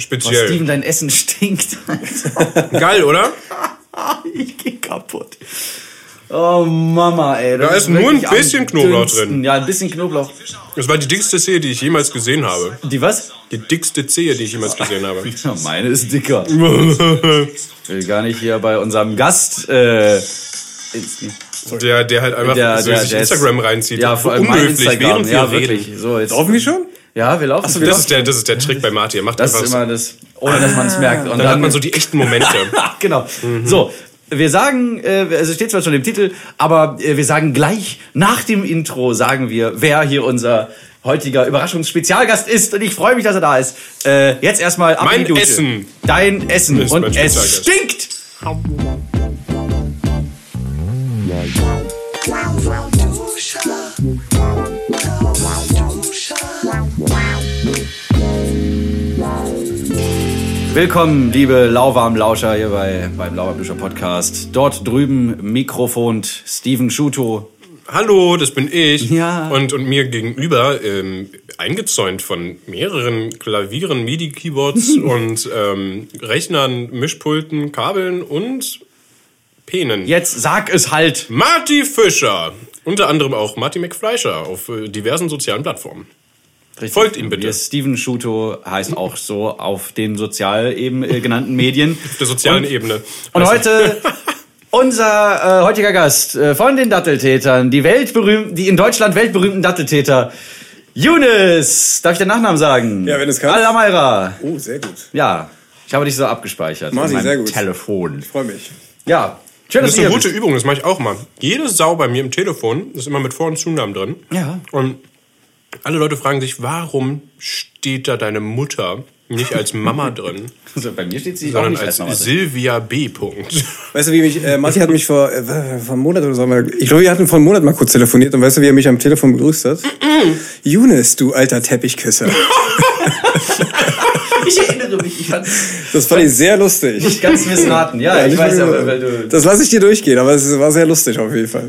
speziell. Steven, dein Essen stinkt. Alter. Geil, oder? ich geh kaputt. Oh Mama, ey. das Da ist nur ein bisschen Knoblauch dünnsten. drin. Ja, ein bisschen Knoblauch. Das war die dickste Zehe, die ich jemals gesehen habe. Die was? Die dickste Zehe, die ich jemals gesehen habe. Ja, meine ist dicker. Ich will gar nicht hier bei unserem Gast. Äh, ins- Der, der halt einfach der, so der, sich der ist- Instagram reinzieht. Ja, vor allem mein unhöflich, Instagram. während wir Ja, reden. wirklich. So, jetzt. Wir schon? Ja, wir laufen. Ach so, wir Das ist, der, das ist der Trick bei Martin. Er macht das einfach ist immer das, ohne dass man es merkt. Und Dann hat man so die echten Momente. genau. So, wir sagen, äh, also steht zwar schon im Titel, aber äh, wir sagen gleich nach dem Intro sagen wir, wer hier unser heutiger Überraschungsspezialgast ist. Und ich freue mich, dass er da ist. Äh, jetzt erstmal ab Mein in die Dusche. Essen. Dein Essen. Ist Und es stinkt. Willkommen, liebe lauwarm Lauscher hier bei, beim Lauwarmbüscher Podcast. Dort drüben mikrofont Steven Schuto. Hallo, das bin ich. Ja. Und, und mir gegenüber, ähm, eingezäunt von mehreren Klavieren, MIDI-Keyboards und ähm, Rechnern, Mischpulten, Kabeln und Penen. Jetzt sag es halt. Marty Fischer. Unter anderem auch Marty McFleischer auf äh, diversen sozialen Plattformen. Richtig. Folgt ihm bitte. Steven Schuto heißt auch so auf den sozial eben äh, genannten Medien. Auf der sozialen Ebene. Und heute unser äh, heutiger Gast äh, von den Datteltätern, die weltberühmten, die in Deutschland weltberühmten Datteltäter. Younes, darf ich den Nachnamen sagen? Ja, wenn du es kannst. Al-Amaira. Oh, sehr gut. Ja, ich habe dich so abgespeichert. Meinem sehr gut. Telefon. Freue mich. Ja, schön, Das ist eine gute bist. Übung, das mache ich auch mal. Jede Sau bei mir im Telefon ist immer mit Vor- und Zunamen drin. Ja. Und alle Leute fragen sich, warum steht da deine Mutter nicht als Mama drin, Also bei mir steht sie auch sondern nicht als als. Silvia B. Punkt. Weißt du, wie mich, äh, Martin hat mich vor, äh, vor einem Monat oder so, mal- ich glaube, wir hatten vor einem Monat mal kurz telefoniert und weißt du, wie er mich am Telefon begrüßt hat? Younes, du alter Teppichküsser. Ich erinnere mich, ich fand Das fand ich sehr lustig. nicht ganz missraten. Ja, ich nicht weiß aber, weil du... Das lasse ich dir durchgehen, aber es war sehr lustig auf jeden Fall.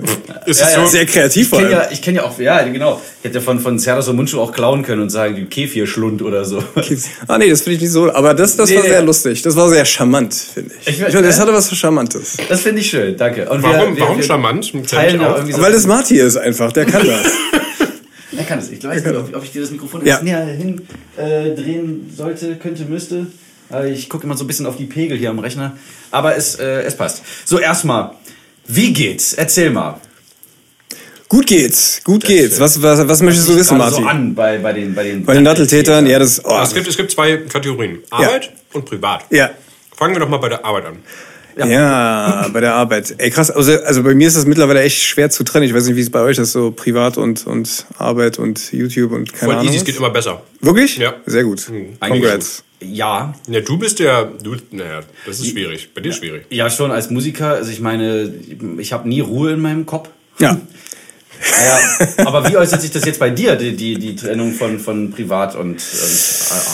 Ist Ja, es ja. so? Sehr kreativ Ich vor kenne allem. ja, ich kenn ja auch, ja, genau. Ich hätte von, von Serdas und Mundschuh auch klauen können und sagen, die Kefir-Schlund oder so. Ah nee, das finde ich nicht so, aber das, das Nee, war nee. sehr lustig. Das war sehr charmant, finde ich. Ich Ich, finde, das hatte was Charmantes. Das finde ich schön, danke. Und Warum, wir, wir, warum wir charmant? Teilen ich ja auch. irgendwie so. Weil das Marty ist einfach, der kann das. Er kann es. Ich weiß nicht, ob, ob ich dir das Mikrofon Ja. jetzt näher hin äh, drehen sollte, könnte, müsste. Äh, Ich gucke immer so ein bisschen auf die Pegel hier am Rechner. Aber es, äh, es passt. So, erstmal. Wie geht's? Erzähl mal. Gut geht's, gut geht's. Was, was, was möchtest du wissen, Marty? so an bei, bei den bei den Bei den Datteltätern, ja, das. Oh, es, gibt, es gibt zwei Kategorien. Arbeit und Privat. ja. Fangen wir doch mal bei der Arbeit an. Ja. bei der Arbeit. Ey, krass. Also, also bei mir ist das mittlerweile echt schwer zu trennen. Ich weiß nicht, wie es bei euch ist, so privat und, und Arbeit und YouTube und keine Voll Ahnung. easy, es geht immer besser. Wirklich? Ja. Sehr gut. Eigentlich Congrats. Ja, Ja, du bist der, du, naja, das ist schwierig. Bei dir ist schwierig. ja schon als Musiker. Also ich meine, ich habe nie Ruhe in meinem Kopf. Ja. Ja, aber wie äußert sich das jetzt bei dir, die, die, die Trennung von, von Privat und, und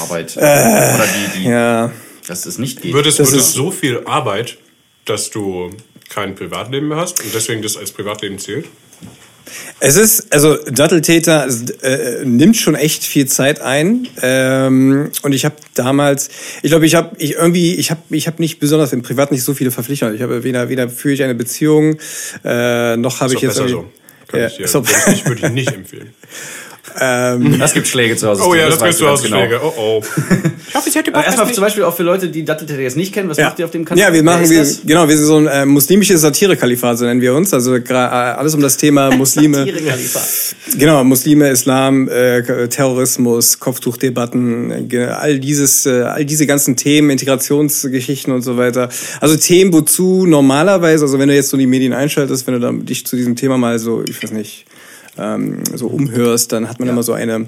Arbeit? Oder die, die, Ja. dass es nicht geht. Wird es, Das wird es ist- so viel Arbeit, dass du kein Privatleben mehr hast und deswegen das als Privatleben zählt? Es ist, also Datteltäter äh, nimmt schon echt viel Zeit ein. Ähm, und ich habe damals, ich glaube, ich habe ich irgendwie, ich habe ich hab nicht besonders im Privat nicht so viele Verpflichtungen. Ich habe weder, weder führe ich eine Beziehung, äh, noch habe ich jetzt so. Kann Ja, ich dir, würde ich, würde ich nicht empfehlen. Das gibt Schläge zu Hause. Oh ja, das weißt kriegst du ganz aus Schläge. Oh oh. Ich hoffe, ich hätte Aber erstmal zum Beispiel auch für Leute, die Datteltäter jetzt nicht kennen, was Ja. macht ihr auf dem Kanal? ja, wir machen, wir, das? genau, wir sind so ein äh, muslimisches Satire-Kalifat, so nennen wir uns. Also äh, alles um das Thema Muslime. Satire-Kalifat. Genau, Muslime, Islam, äh, Terrorismus, Kopftuchdebatten, äh, all dieses, äh, all diese ganzen Themen, Integrationsgeschichten und so weiter. Also Themen, wozu normalerweise, also wenn du jetzt so die Medien einschaltest, wenn du dann dich zu diesem Thema mal so, ich weiß nicht, ähm, so umhörst, dann hat man immer so eine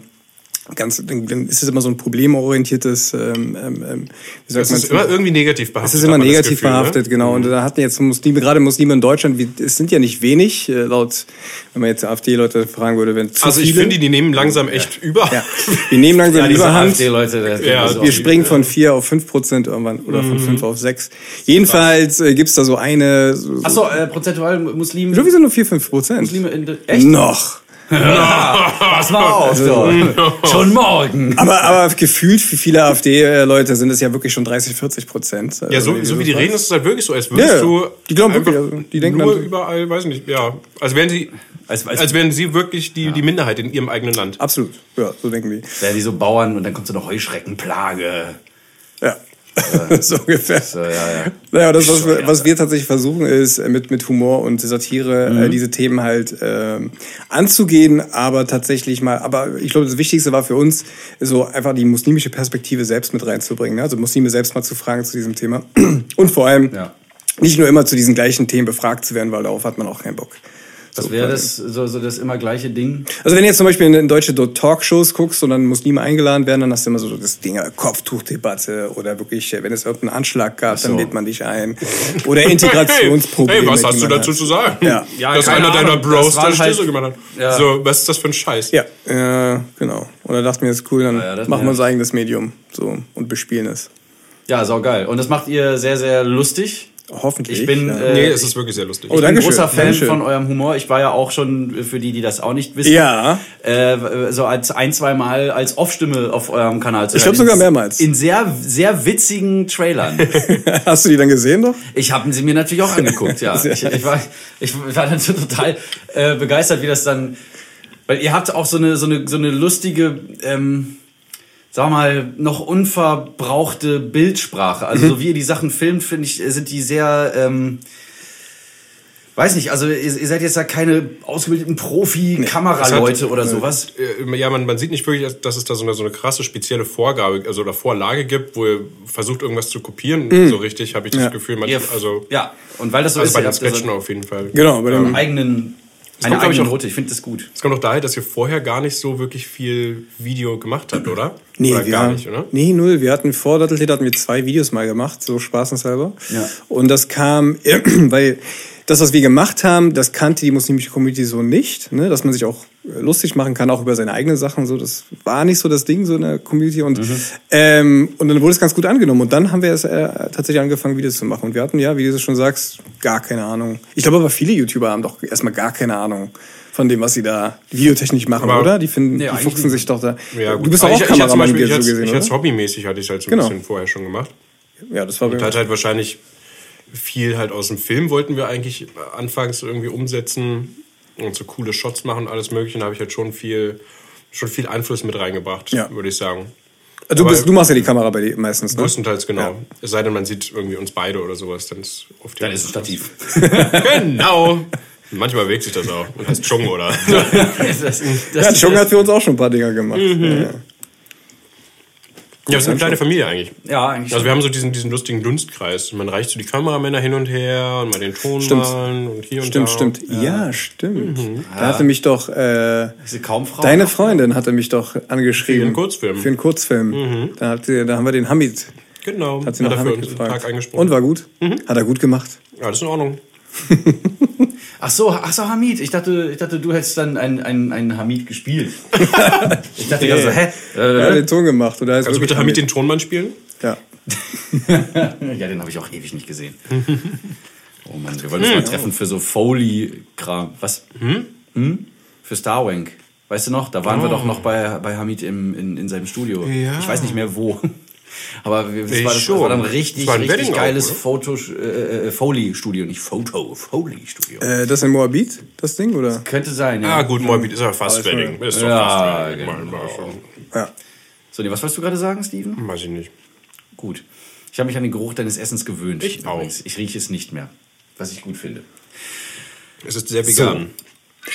ganz, dann ist es immer so ein problemorientiertes, ähm, ähm, ähm, wie sagt Es man ist immer irgendwie negativ behaftet. es ist immer negativ Gefühl, ne? behaftet, genau. Und da hatten jetzt Muslime, gerade Muslime in Deutschland, wie, es sind ja nicht wenig, äh, laut, wenn man jetzt AfD-Leute fragen würde, wenn zu Also ich viele. finde, die nehmen langsam echt über. ja, wir nehmen langsam Ja, Überhand. AfD-Leute. Ja, Wir springen von 4 auf 5 Prozent irgendwann oder von 5 auf 6. Jedenfalls äh, gibt's da so eine. So, Achso, äh, prozentual Muslime. Sowieso nur 4, 5 Prozent. Muslime in echt? Noch. Pass mal auf, doch. Schon morgen. Aber, aber gefühlt für viele AfD-Leute sind es ja wirklich schon 30, 40 Prozent. Ja, so, so wie die reden, ist es halt wirklich so, als würdest Ja, du die glauben wirklich, also, die denken nur dann- überall, weiß nicht, ja, als wären sie, Als- als, als- wären sie wirklich die, die Minderheit in ihrem eigenen Land. Absolut. Ja, so denken die. Ja, die so Bauern und dann kommt so eine Heuschreckenplage. Ja. so ungefähr. So, ja, ja. Naja, das, was wir, was wir tatsächlich versuchen, ist äh, mit, mit Humor und Satire Mhm. äh, diese Themen halt ähm, anzugehen, aber tatsächlich mal, aber ich glaube, das Wichtigste war für uns, so einfach die muslimische Perspektive selbst mit reinzubringen. Ne? Also Muslime selbst mal zu fragen zu diesem Thema. Und vor allem Ja. nicht nur immer zu diesen gleichen Themen befragt zu werden, weil darauf hat man auch keinen Bock. Das wäre das, so, so das immer gleiche Ding. Also wenn du jetzt zum Beispiel in, deutsche Talkshows guckst und dann Muslime eingeladen werden, dann hast du immer so das Ding Kopftuchdebatte oder wirklich, äh, wenn es irgendeinen Anschlag gab, dann so. lädt man dich ein. Oder Integrationsprobleme. Hey, was hast du dazu hat. zu sagen? Ja. Ja, Dass einer deiner Ahnung, Bros das da halt- Stöße gemacht hat. Ja. So, was ist das für ein Scheiß? Ja, äh, genau. Und da dachten wir, das ist cool, dann Ja, das machen wir unser eigenes Medium so und bespielen es. Ja, saugeil. Und das macht ihr sehr, sehr lustig. Hoffentlich. Ich bin, ja. äh, Nee, es ist wirklich sehr lustig. Oh, Ich bin ein großer Fan Dankeschön. von eurem Humor. Ich war ja auch schon, äh, für die, die das auch nicht wissen, Ja. äh, so als ein, zwei Mal als Off-Stimme auf eurem Kanal zu Ich glaub hören. sogar mehrmals. In sehr, sehr witzigen Trailern. Hast du die dann gesehen doch? Ich habe sie mir natürlich auch angeguckt, ja. Ich, ich, war, ich war dann so total äh, begeistert, wie das dann. Weil ihr habt auch so eine, so eine, so eine lustige, ähm, sag mal, noch unverbrauchte Bildsprache. Also so wie ihr die Sachen filmt, finde ich, sind die sehr. Ähm, Weiß nicht, also ihr, ihr seid jetzt ja keine ausgebildeten Profi-Kameraleute oder sowas. Äh, Ja, man, man sieht nicht wirklich, dass es da so eine, so eine krasse spezielle Vorgabe, also oder Vorlage gibt, wo ihr versucht, irgendwas zu kopieren. So richtig habe ich das Ja. Gefühl, Ihr, manchmal, also, ja, und weil das so also ist, bei den Sketchen so auf jeden Fall. Genau, bei dem einen eigenen, eine kommt, ich, eigene auch- Note. Ich finde das gut. Es kommt auch daher, dass ihr vorher gar nicht so wirklich viel Video gemacht habt, oder? Nee, oder wir, gar nicht, oder? Nee, null. Wir hatten vor Datteltäter hatten wir zwei Videos mal gemacht, so spaßenshalber. Ja. Und das kam, weil das, was wir gemacht haben, das kannte die muslimische Community so nicht, ne? dass man sich auch äh, lustig machen kann, auch über seine eigenen Sachen. So, das war nicht so das Ding so in der Community. Und, ähm, und dann wurde es ganz gut angenommen. Und dann haben wir es äh, tatsächlich angefangen, Videos zu machen. Und wir hatten, ja, wie du schon sagst, gar keine Ahnung. Ich glaube aber viele YouTuber haben doch erstmal gar keine Ahnung von dem, was sie da videotechnisch machen, Aber- oder? Die finden, Nee, die fuchsen sich doch da. Ja, gut. Du bist Aber auch ich, ich Kameramann Beispiel, ich so gesehen, ich hatte hobbymäßig hatte ich halt so ein Genau. bisschen vorher schon gemacht. Ja, das war Und hat halt wahrscheinlich viel halt aus dem Film wollten wir eigentlich anfangs irgendwie umsetzen und so coole Shots machen, alles mögliche. Da habe ich halt schon viel, schon viel Einfluss mit reingebracht, Ja. würde ich sagen. Du, Aber- bist, du machst ja die Kamera bei dir meistens, ne? Größtenteils genau. Ja. Es sei denn, man sieht irgendwie uns beide oder sowas, dann ist oft Dann ist es Stativ. Genau. Manchmal bewegt sich das auch und heißt Chung oder. das, das, Ja, Chung hat für uns auch schon ein paar Dinger gemacht. Mhm. Ja, ja. Ja, wir sind eine kleine Familie eigentlich. Ja, eigentlich. Also wir haben so diesen, diesen lustigen Dunstkreis. Man reicht so die Kameramänner hin und her und mal den Ton Stimmt. malen und hier und Stimmt, da. stimmt. Ja, stimmt. Mhm. Da hatte mich doch, äh, diese Kaumfrau. deine Freundin hatte mich doch angeschrieben. Für einen Kurzfilm. Mhm. Für einen Kurzfilm. Da, hat sie, da haben wir den Hamid, Genau. hat sie Hat noch Hamid uns einen Tag gefragt. eingesprochen. Und war gut? Hat er gut gemacht. Ja, das ist in Ordnung. Ach so, ach so, Hamid. Ich dachte, ich dachte, du hättest dann einen, einen, einen Hamid gespielt. ich dachte gerade so, hä? Er hat Äh, den Ton gemacht. Oder Kannst du bitte Hamid den Tonmann spielen? Ja. ja, den habe ich auch ewig nicht gesehen. Oh Mann, wir wollen uns mal treffen für so Foley-Kram. Was? Hm? Für Starwank. Weißt du noch? Da waren wir doch noch bei, bei Hamid im, in, in seinem Studio. Ja. Ich weiß nicht mehr wo. Aber wir, das, Ich war, das schon. war dann Das richtig, war ein richtig auch, geiles? Foto, äh, äh, Foley-Studio. Nicht Photo, Foley-Studio. Äh, das in Moabit, das Ding, oder? Könnte sein, ja. Ah, gut, Moabit ist ja fast Wedding. Ist doch Ja, fast Wedding. genau. Ja. So, nee, was wolltest du gerade sagen, Steven? Weiß ich nicht. Gut. Ich habe mich an den Geruch deines Essens gewöhnt. Ich auch. Übrigens. Ich rieche es nicht mehr. Was ich gut finde. Es ist sehr vegan.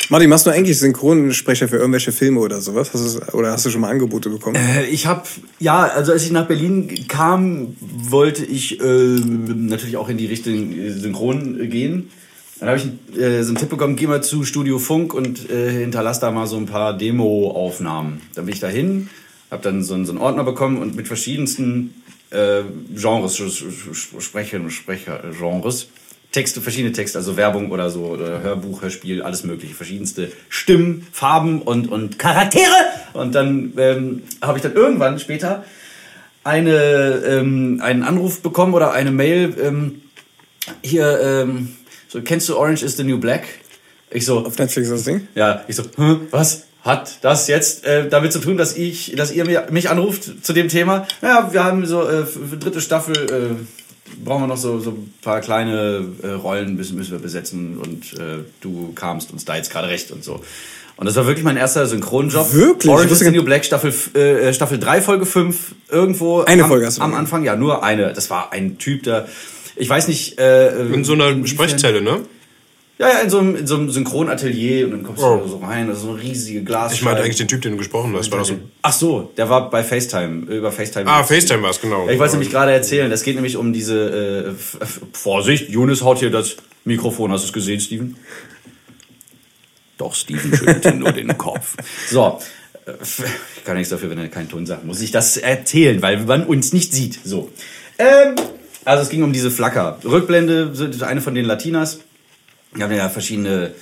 Martin, machst du eigentlich Synchronsprecher für irgendwelche Filme oder sowas? Hast du, oder hast du schon mal Angebote bekommen? Äh, ich habe, ja, also als ich nach Berlin kam, wollte ich äh, natürlich auch in die Richtung äh, Synchron gehen. Dann habe ich äh, so einen Tipp bekommen, geh mal zu Studio Funk und äh, hinterlass da mal so ein paar Demo-Aufnahmen. Dann bin ich dahin, habe dann so, einen- so einen Ordner bekommen und mit verschiedensten äh, Genres, Sprecher und Sprecher-Genres. Texte, verschiedene Texte, also Werbung oder so, oder Hörbuch, Hörspiel, alles mögliche, verschiedenste Stimmen, Farben und, und Charaktere. Und dann ähm, habe ich dann irgendwann später eine, ähm, einen Anruf bekommen oder eine Mail, ähm, hier, ähm, so, kennst du Orange is the New Black? Ich so, Auf Netflix das Ding? ja, ich so, hm, was hat das jetzt äh, damit zu tun, dass ich, dass ihr mich anruft zu dem Thema? Ja, wir haben so äh, dritte Staffel äh, brauchen wir noch so, so ein paar kleine äh, Rollen müssen, müssen wir besetzen und äh, du kamst uns da jetzt gerade recht und so. Und das war wirklich mein erster Synchronjob. Wirklich? Ich Orange is the New Black Staffel f- äh, Staffel 3 Folge 5 irgendwo Eine am, Folge hast du am nur. Anfang, ja, nur eine. Das war ein Typ, der ich weiß nicht äh, In so einer Sprechzelle, ne? Ja, ja, in so einem, in so einem Synchronatelier und dann kommst Oh. du so rein, also so eine riesige Glas. Ich meinte eigentlich den Typ, den du gesprochen hast. War das so Ach so, der war bei FaceTime, äh, über FaceTime. ah, FaceTime war es, genau. Ich wollte es nämlich gerade erzählen. Es geht nämlich um diese äh, Vorsicht, Jonas haut hier das Mikrofon. Hast du es gesehen, Steven? Doch, Steven schüttelte nur den Kopf. So. äh, Ich kann nichts dafür, wenn er keinen Ton sagt. Muss ich das erzählen, weil man uns nicht sieht. So. Ähm, also es ging um diese Flacker. Rückblende, eine von den Latinas. Wir haben ja verschiedene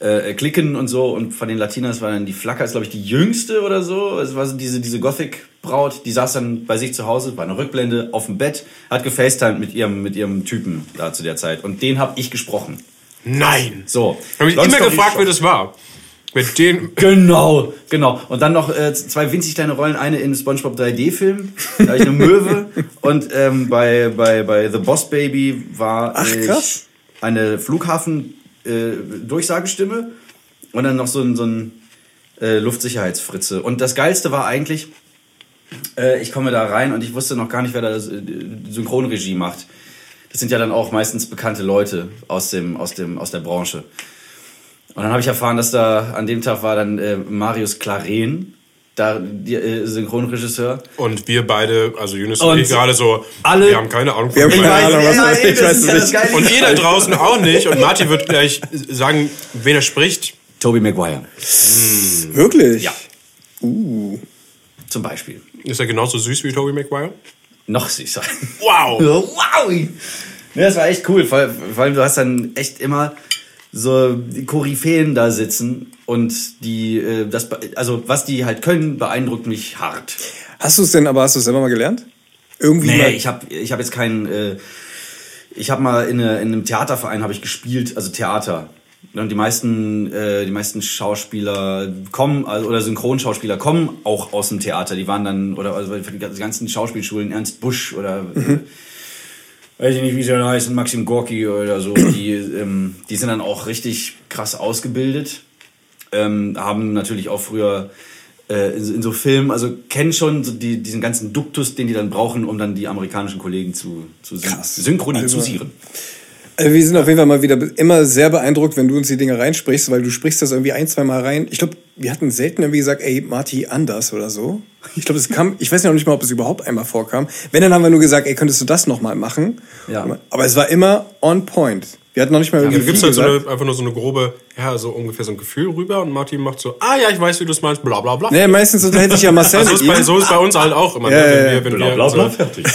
äh, Klicken und so. Und von den Latinas war dann die Flacker, ist glaube ich die jüngste oder so. Es war so diese, diese Gothic-Braut, die saß dann bei sich zu Hause, war eine Rückblende auf dem Bett, hat gefacetimed mit ihrem, mit ihrem Typen da zu der Zeit. Und den habe ich gesprochen. Nein! So. Ich habe mich Long immer gefragt, wer das war. Mit den. Genau, genau. Und dann noch äh, zwei winzig kleine Rollen, eine in SpongeBob 3D-Film, da war ich eine Möwe. und ähm, bei, bei, bei The Boss Baby war Ach, ich krass. Eine Flughafen-Durchsagestimme und dann noch so ein, so ein äh, Luftsicherheitsfritze. Und das Geilste war eigentlich, äh, ich komme da rein und ich wusste noch gar nicht, wer da das äh, Synchronregie macht. Das sind ja dann auch meistens bekannte Leute aus, dem, aus, dem, aus der Branche. Und dann habe ich erfahren, dass da an dem Tag war dann äh, Marius Claren, da die, äh, Synchronregisseur. Und wir beide, also Yunus Und und ich gerade so, alle- wir haben keine Ahnung. Wir haben keine. Ahnung, was ja, das ist. ey, Ich das weiß ist es ja das nicht. Geile. Und ihr da draußen auch nicht. Und Martin wird gleich sagen, wen er spricht. Toby Maguire Wirklich? Ja. Uh. zum Beispiel. Ist er genauso süß wie Tobey Maguire? Noch süßer. Wow! wow! Ja, das war echt cool, vor vor allem du hast dann echt immer so die Koryphäen da sitzen und die, äh, das, also was die halt können, beeindruckt mich hart. Hast du es denn, aber hast du es selber mal gelernt? Irgendwie Nee, mal. ich habe ich hab jetzt keinen. Äh, ich habe mal in, eine, in einem Theaterverein habe ich gespielt, also Theater. Und die meisten, äh, die meisten Schauspieler kommen, also, oder Synchronschauspieler kommen auch aus dem Theater. Die waren dann, oder also die ganzen Schauspielschulen, Ernst Busch oder äh, weiß ich nicht, wie sie dann heißen, Maxim Gorki oder so, die, ähm, die sind dann auch richtig krass ausgebildet. Ähm, haben natürlich auch früher äh, in, in so Filmen, also kennen schon so die, diesen ganzen Duktus, den die dann brauchen, um dann die amerikanischen Kollegen zu, zu syn synchronisieren. Also wir sind auf jeden Fall mal wieder immer sehr beeindruckt, wenn du uns die Dinge reinsprichst, weil du sprichst das irgendwie ein, zwei Mal rein. Ich glaube, wir hatten selten irgendwie gesagt, ey, Marty, anders oder so. Ich glaube, es kam, ich weiß ja noch nicht mal, ob es überhaupt einmal vorkam. Wenn, dann haben wir nur gesagt, ey, könntest du das nochmal machen? Ja. Aber es war immer on point. Wir hatten noch nicht mal Ja, irgendwie du gibst halt so eine, einfach nur so eine grobe, ja, so ungefähr so ein Gefühl rüber und Martin macht so, ah ja, ich weiß, wie du es meinst, bla bla bla. Nee, meistens unterhält sich ja Marcel Also ist bei, so ist bei uns halt auch immer. Ja, ne? ja, wenn ja. wir, wenn Bla, wir bla, bla, so, fertig.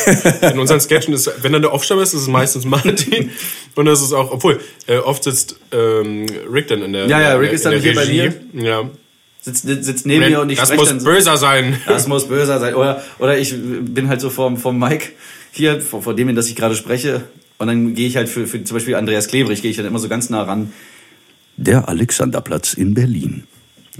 in unseren Sketchen ist, wenn dann der Aufsteller ist, ist es meistens Martin. Und das ist auch, obwohl, äh, oft sitzt ähm, Rick dann in der Ja, ja, Rick ist dann hier bei Regie. Ja. Sitzt, sitzt neben mir und ich das spreche muss dann so, böser sein. das muss böser sein. Oder, oder ich bin halt so vom, vom Mike hier, vor, vor dem, in das ich gerade spreche. Und dann gehe ich halt für, für zum Beispiel Andreas Klebrich, gehe ich dann immer so ganz nah ran. Der Alexanderplatz in Berlin.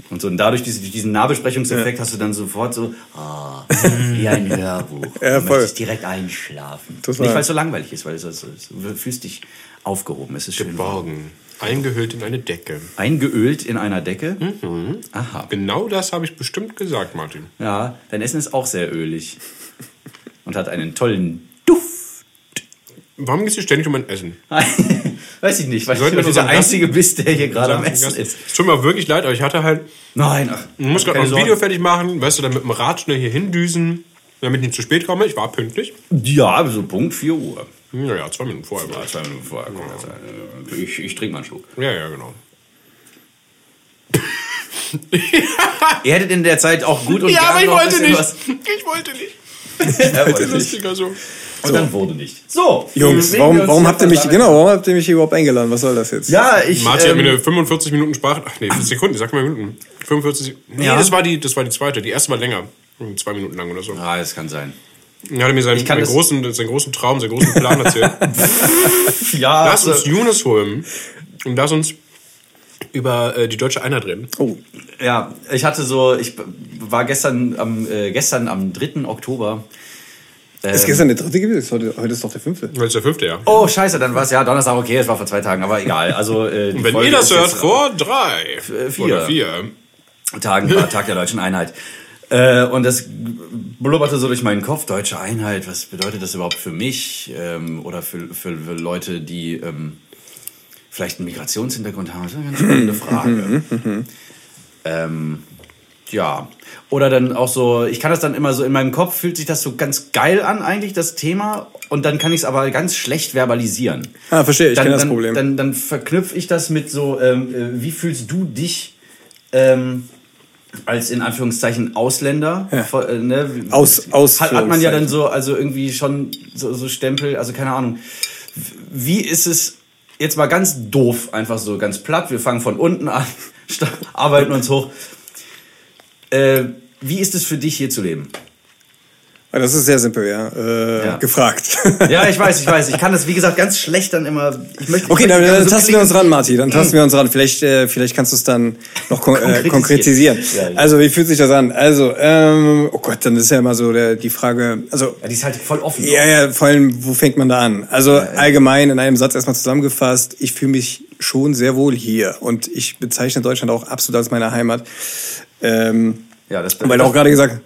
Und so, und dadurch diese, diesen Nahbesprechungseffekt hast du dann sofort so, ah, wie ein Hörbuch. Ja, du voll. möchtest direkt einschlafen. Total. Nicht, weil es so langweilig ist, weil es, es, es, du fühlst dich aufgehoben. Es ist schön warm. Borgen. Eingehüllt in eine Decke. Eingeölt in einer Decke. Aha. Genau das habe ich bestimmt gesagt, Martin. Ja, dein Essen ist auch sehr ölig. Und hat einen tollen Duft. Warum geht es dir ständig um mein Essen? Weiß ich nicht, weil du wir der Gast- Einzige bist, der hier gerade am Essen ist. Es tut mir wirklich leid, aber ich hatte halt, Nein, ach. ich muss gerade noch ein Video Sorgen. fertig machen, weißt du, dann mit dem Rad schnell hier hindüsen, damit ich nicht zu spät komme. Ich war pünktlich. Ja, so Punkt 4 Uhr. Naja, zwei Minuten vorher. war Ja, ich. zwei Minuten vorher. das, äh, Ich, ich trinke mal einen Schluck. Ja, ja, genau. Ihr hättet in der Zeit auch gut und Ja, aber ich noch ein wollte nicht. Ich wollte nicht. Er wollte nicht. Lustiger so. Und dann wurde nicht. So, Jungs, warum, warum habt ihr mich, genau, warum habt ihr mich hier überhaupt eingeladen? Was soll das jetzt? Ja, ich. Martin hat mir ähm, eine 45 Minuten Sprache. Ach nee, Sekunden, sag mal Minuten. 45. Nee, Ja. das war die, das war die zweite. Die erste war länger. Zwei Minuten lang oder so. Ah, das kann sein. Er hat mir seinen, kann seinen, großen, seinen großen Traum, seinen großen Plan erzählt. Ja, Lass also- uns Yunus holen und lass uns über äh, die deutsche Einheit reden. Oh, Ja, ich hatte so, ich war gestern am, äh, gestern am 3. Oktober. Ist gestern der dritte gewesen? Heute, heute ist doch der fünfte. Das ist der fünfte, ja. Oh, scheiße, dann war es ja Donnerstag, okay, es war vor zwei Tagen, aber egal. Also, äh, die Wenn Folge ihr das hört, jetzt vor drei äh, vier. oder vier. Tagen war Tag der Deutschen Einheit. Äh, und das blubberte so durch meinen Kopf, Deutsche Einheit, was bedeutet das überhaupt für mich ähm, oder für, für, für Leute, die ähm, vielleicht einen Migrationshintergrund haben? Das ist eine ganz spannende Frage. ähm, ja, oder dann auch so, ich kann das dann immer so, in meinem Kopf fühlt sich das so ganz geil an eigentlich, das Thema, und dann kann ich es aber ganz schlecht verbalisieren. Ah, verstehe, ich dann, kenne das Problem. Dann, dann verknüpfe ich das mit so, ähm, äh, wie fühlst du dich ähm, als in Anführungszeichen Ausländer? Ja. Äh, ne? Aus- aus- hat, hat man ja dann so, also irgendwie schon so, so Stempel, also keine Ahnung. Wie ist es jetzt mal ganz doof, einfach so ganz platt? Wir fangen von unten an, arbeiten uns hoch. Äh, wie ist es für dich hier zu leben? Ah, Das ist sehr simpel, ja. Äh, Ja. Gefragt. Ja, ich weiß, ich weiß. Ich kann das, wie gesagt, ganz schlecht dann immer. Ich möchte, Okay, ich dann, möchte dann so tasten wir uns ran, Marti. Dann tasten wir uns ran. Vielleicht, äh, vielleicht kannst du es dann noch kon äh, konkretisieren. Konkretisieren. Ja, ja. Also, wie fühlt sich das an? Also, ähm, oh Gott, dann ist ja immer so der, die Frage, also, Ja, die ist halt voll offen. ja, ja, vor allem, wo fängt man da an? Also, allgemein in einem Satz erstmal zusammengefasst, ich fühle mich schon sehr wohl hier und ich bezeichne Deutschland auch absolut als meine Heimat. Ähm, Ja, das, weil du auch gerade gesagt,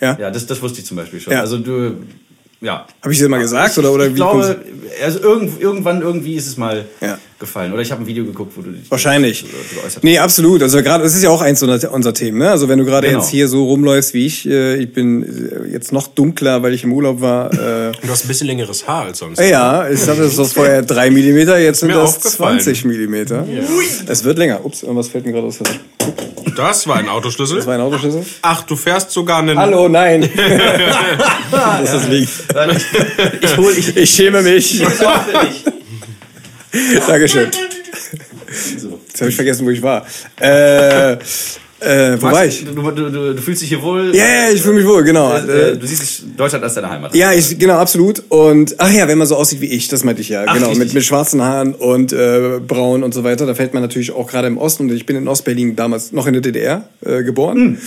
ja, Ja, das, das wusste ich zum Beispiel schon. Ja. Also du, ja. habe ich dir mal gesagt oder, oder ich wie glaube, kommst- also irgend, irgendwann irgendwie ist es mal Ja. Gefallen. Oder ich habe ein Video geguckt, wo du dich Wahrscheinlich. geäußert Nee, absolut. Also gerade, das ist ja auch eins unserer, unser Themen. Ne? Also wenn du gerade Genau. jetzt hier so rumläufst wie ich, äh, ich bin äh, jetzt noch dunkler, weil ich im Urlaub war. Äh, Du hast ein bisschen längeres Haar als sonst. ja, ich hatte das so vorher drei Millimeter, jetzt sind das aufgefallen. 20 Millimeter. Es wird länger. Ups, irgendwas fällt mir gerade aus. Das war ein Autoschlüssel. Das war ein Autoschlüssel. Ach, du fährst sogar einen. Hallo, nein. das ist liegt. Ich hol ich. Ich schäme mich. Dankeschön. Jetzt habe ich vergessen, wo ich war. Äh, äh, wo war ich? Du, du, du, du fühlst dich hier wohl. Ja, ja, ich fühle mich wohl, genau. Äh, Äh, du siehst Deutschland als deine Heimat. Ja, ich, genau, absolut. Und ach ja, wenn man so aussieht wie ich, das meinte ich ja. Ach, genau, mit, richtig. mit schwarzen Haaren und äh, braun und so weiter. Da fällt man natürlich auch gerade im Osten. Und ich bin in Ostberlin damals noch in der DDR äh, geboren. Hm.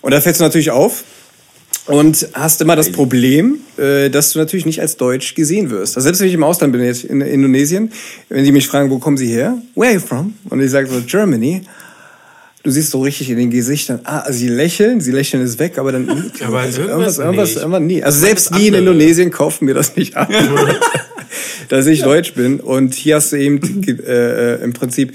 Und da fällst du natürlich auf. Und hast immer das Problem, äh, dass du natürlich nicht als Deutsch gesehen wirst. Also selbst wenn ich im Ausland bin, jetzt in Indonesien, wenn die mich fragen, wo kommen sie her? Where are you from? Und ich sage so, Germany. Du siehst so richtig in den Gesichtern, ah, also sie lächeln, sie lächeln es weg, aber dann Aber irgendwas, irgendwas irgendwas, irgendwas nie. Also selbst die in? Indonesien kaufen mir das nicht ab, dass ich Deutsch bin. Und hier hast du eben äh, äh, im Prinzip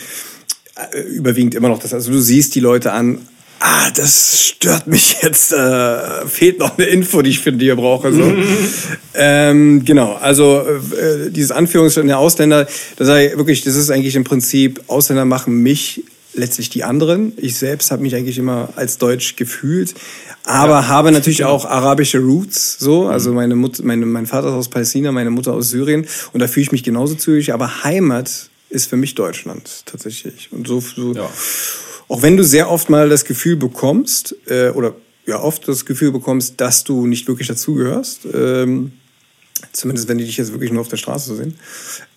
äh, überwiegend immer noch das. Also du siehst die Leute an. Ah, das stört mich jetzt. Äh, fehlt noch eine Info, die ich von dir brauche. So. ähm, genau, also äh, dieses Anführungsstrichen der Ausländer, das sei wirklich, das ist eigentlich im Prinzip Ausländer machen mich letztlich die anderen. Ich selbst habe mich eigentlich immer als Deutsch gefühlt, aber habe natürlich auch arabische Roots. So, also meine Mutter, meine, mein Vater ist aus Palästina, meine Mutter aus Syrien und da fühle ich mich genauso zügig. Aber Heimat ist für mich Deutschland tatsächlich und so. so Ja. Auch wenn du sehr oft mal das Gefühl bekommst, äh, oder ja oft das Gefühl bekommst, dass du nicht wirklich dazugehörst, ähm, zumindest wenn die dich jetzt wirklich nur auf der Straße so sehen,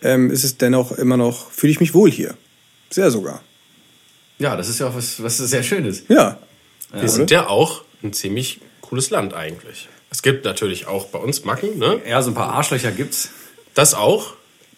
ähm, ist es dennoch immer noch, fühle ich mich wohl hier. Sehr sogar. Ja, das ist ja auch was, was sehr Schönes. Ja. Wir sind ja auch ein ziemlich cooles Land eigentlich. Es gibt natürlich auch bei uns Macken, ne? Ja, so ein paar Arschlöcher gibt's. Das auch.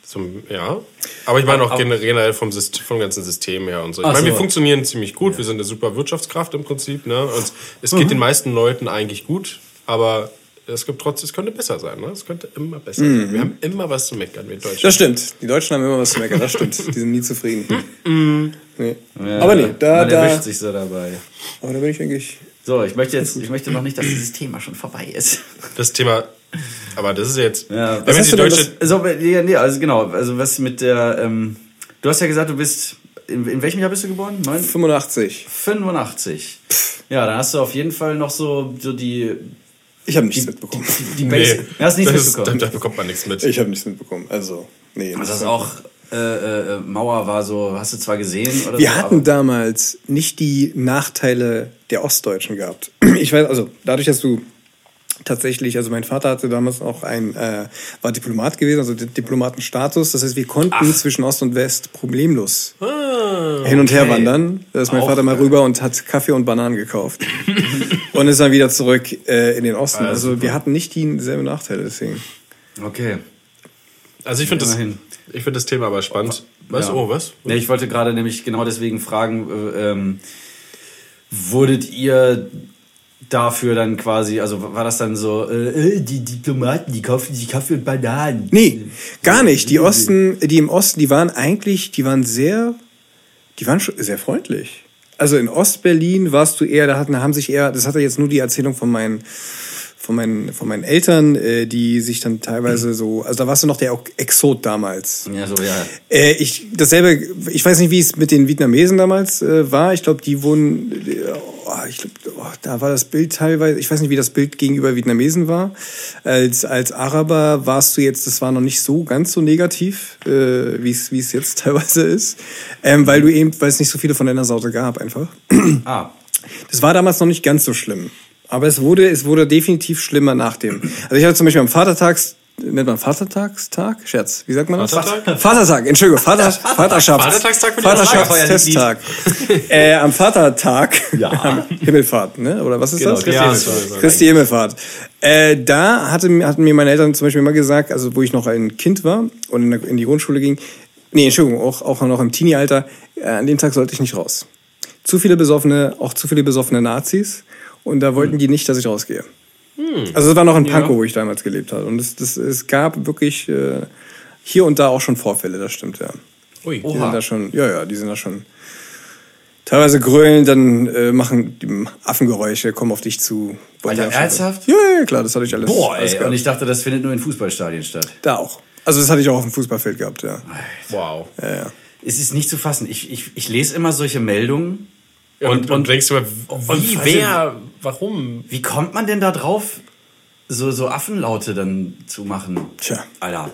Zum, ja. Aber ich meine auch generell vom, System, vom ganzen System her und so. Ich meine, wir so. funktionieren ziemlich gut. Wir sind eine super Wirtschaftskraft im Prinzip. Ne? Und es geht den meisten Leuten eigentlich gut, aber es gibt trotzdem, es könnte besser sein. Ne? Es könnte immer besser sein. Wir haben immer was zu meckern, wir Deutschen. Das stimmt. Die Deutschen haben immer was zu meckern, das stimmt. Die sind nie zufrieden. nee. Ja, Aber nee, da, man da, erwischt sich so dabei. aber da bin ich eigentlich. So, ich möchte jetzt, ich möchte noch nicht, dass dieses Thema schon vorbei ist. Das Thema, aber das ist jetzt, Ja. wenn Was hast die du denn deutsche, So, ja, nee, also genau, also was mit der, ähm, du hast ja gesagt, du bist, in, in welchem Jahr bist du geboren? Neun? 85. 85. Ja, dann hast du auf jeden Fall noch so, so die, Ich habe nichts mitbekommen. die nee, Basic. Du hast nichts das ist, da, mitbekommen. da bekommt man nichts mit. Ich habe nichts mitbekommen. Also, nee. Also das ist auch, äh, äh, Mauer war so, hast du zwar gesehen oder Wir so, hatten damals nicht die Nachteile der Ostdeutschen gehabt. Ich weiß, also dadurch, dass du tatsächlich, also mein Vater hatte damals auch ein, äh, war Diplomat gewesen, also Di- Diplomatenstatus. Das heißt, wir konnten zwischen Ost und West problemlos hin und her wandern. Da ist mein Auch Vater mal rüber und hat Kaffee und Bananen gekauft. und ist dann wieder zurück äh, in den Osten. Ah, Also super. wir hatten nicht dieselben Nachteile, deswegen. Okay. Also ich finde das, ich finde das Thema aber spannend. Was? Ja. Oh, was? Nee, ich wollte gerade nämlich genau deswegen fragen, äh, ähm, wurdet ihr dafür dann quasi, also war das dann so, äh, äh, die Diplomaten, die kaufen sich Kaffee und Bananen. Nee, gar nicht. Die Osten, die im Osten, die waren eigentlich, die waren sehr, die waren schon sehr freundlich. Also in Ostberlin warst du eher, da hatten, haben sich eher, das hatte jetzt nur die Erzählung von meinen, von meinen, von meinen Eltern, äh, die sich dann teilweise so, also da warst du noch der Exot damals. Ja, so, ja. Äh, ich dasselbe, ich weiß nicht, wie es mit den Vietnamesen damals äh, war. Ich glaube, die wohnen, äh, oh, ich glaube, oh, da war das Bild teilweise, ich weiß nicht, wie das Bild gegenüber Vietnamesen war. Als, als Araber warst du jetzt, das war noch nicht so ganz so negativ, äh, wie es wie es jetzt teilweise ist, ähm, weil du eben, weil es nicht so viele von deiner Sorte gab einfach. Ah, Das war damals noch nicht ganz so schlimm. Aber es wurde, es wurde definitiv schlimmer nach dem. Also ich hatte zum Beispiel am Vatertags, nennt man Vatertagstag? Scherz, wie sagt man das? Vatertag? Vatertag, Entschuldigung, Vater, Vaterschafts, Vatertagstag Vaterschaftstesttag. äh, am Vatertag, Ja. am Himmelfahrt, ne? Oder was ist Genau, das? Christi Ja, Himmelfahrt. Christi Himmelfahrt. Äh, da hatte, hatten mir meine Eltern zum Beispiel immer gesagt, also wo ich noch ein Kind war und in, der, in die Grundschule ging, nee, Entschuldigung, auch, auch noch im Teenie-Alter, äh, an dem Tag sollte ich nicht raus. Zu viele besoffene, auch zu viele besoffene Nazis und da wollten die nicht, dass ich rausgehe. Also es war noch in Pankow, wo ich damals gelebt habe und es, das, es gab wirklich äh, hier und da auch schon Vorfälle, das stimmt, ja. Ui. Die sind da schon, ja, ja, die sind da schon teilweise grölen, dann äh, machen die Affengeräusche, kommen auf dich zu. Alter, ernsthaft? Ja, ja, klar, das hatte ich alles. Boah, alles ey, gehabt. und ich dachte, das findet nur in Fußballstadien statt. da auch. Also das hatte ich auch auf dem Fußballfeld gehabt, ja. Wow. ja, ja. Es ist nicht zu fassen. Ich, ich, ich lese immer solche Meldungen. Und, und, und denkst du wie, wer, warum? Wie kommt man denn da drauf, so, so Affenlaute dann zu machen? Tja. Alter.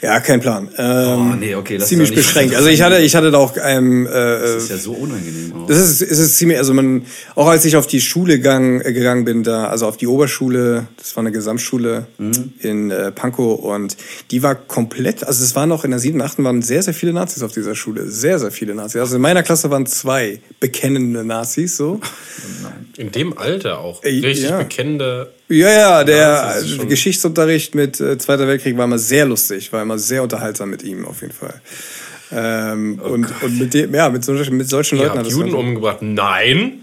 Ja, kein Plan. Ähm, Oh, nee, okay, das ist ziemlich beschränkt. Also ich hatte, ich hatte da auch ähm, äh, Das ist ja so unangenehm auch. Das ist, es ist ziemlich, also man, auch als ich auf die Schule gang, äh, gegangen bin, da, also auf die Oberschule, das war eine Gesamtschule in äh, Pankow und die war komplett, also es waren noch in der siebten, achten waren sehr, sehr viele Nazis auf dieser Schule. Sehr, sehr viele Nazis. Also in meiner Klasse waren zwei bekennende Nazis, so. In dem Alter auch. Äh, Richtig ja. bekennende. Ja, ja, der das schon- Geschichtsunterricht mit äh, Zweiter Weltkrieg war immer sehr lustig, war immer sehr unterhaltsam mit ihm, auf jeden Fall. Ähm, und, und mit dem, ja, mit, solchen- mit solchen Ihr Leuten hat habt es Juden umgebracht. Nein.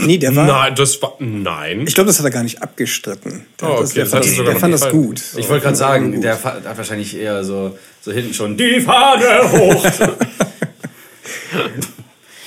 Nee, der war. Nein, das war. Nein. Ich glaube, das hat er gar nicht abgestritten. Der, Oh, hat das, okay, der das fand, das, der fand das gut. Ich wollte gerade sagen, der hat wahrscheinlich eher so, so hinten schon die Fahne hoch.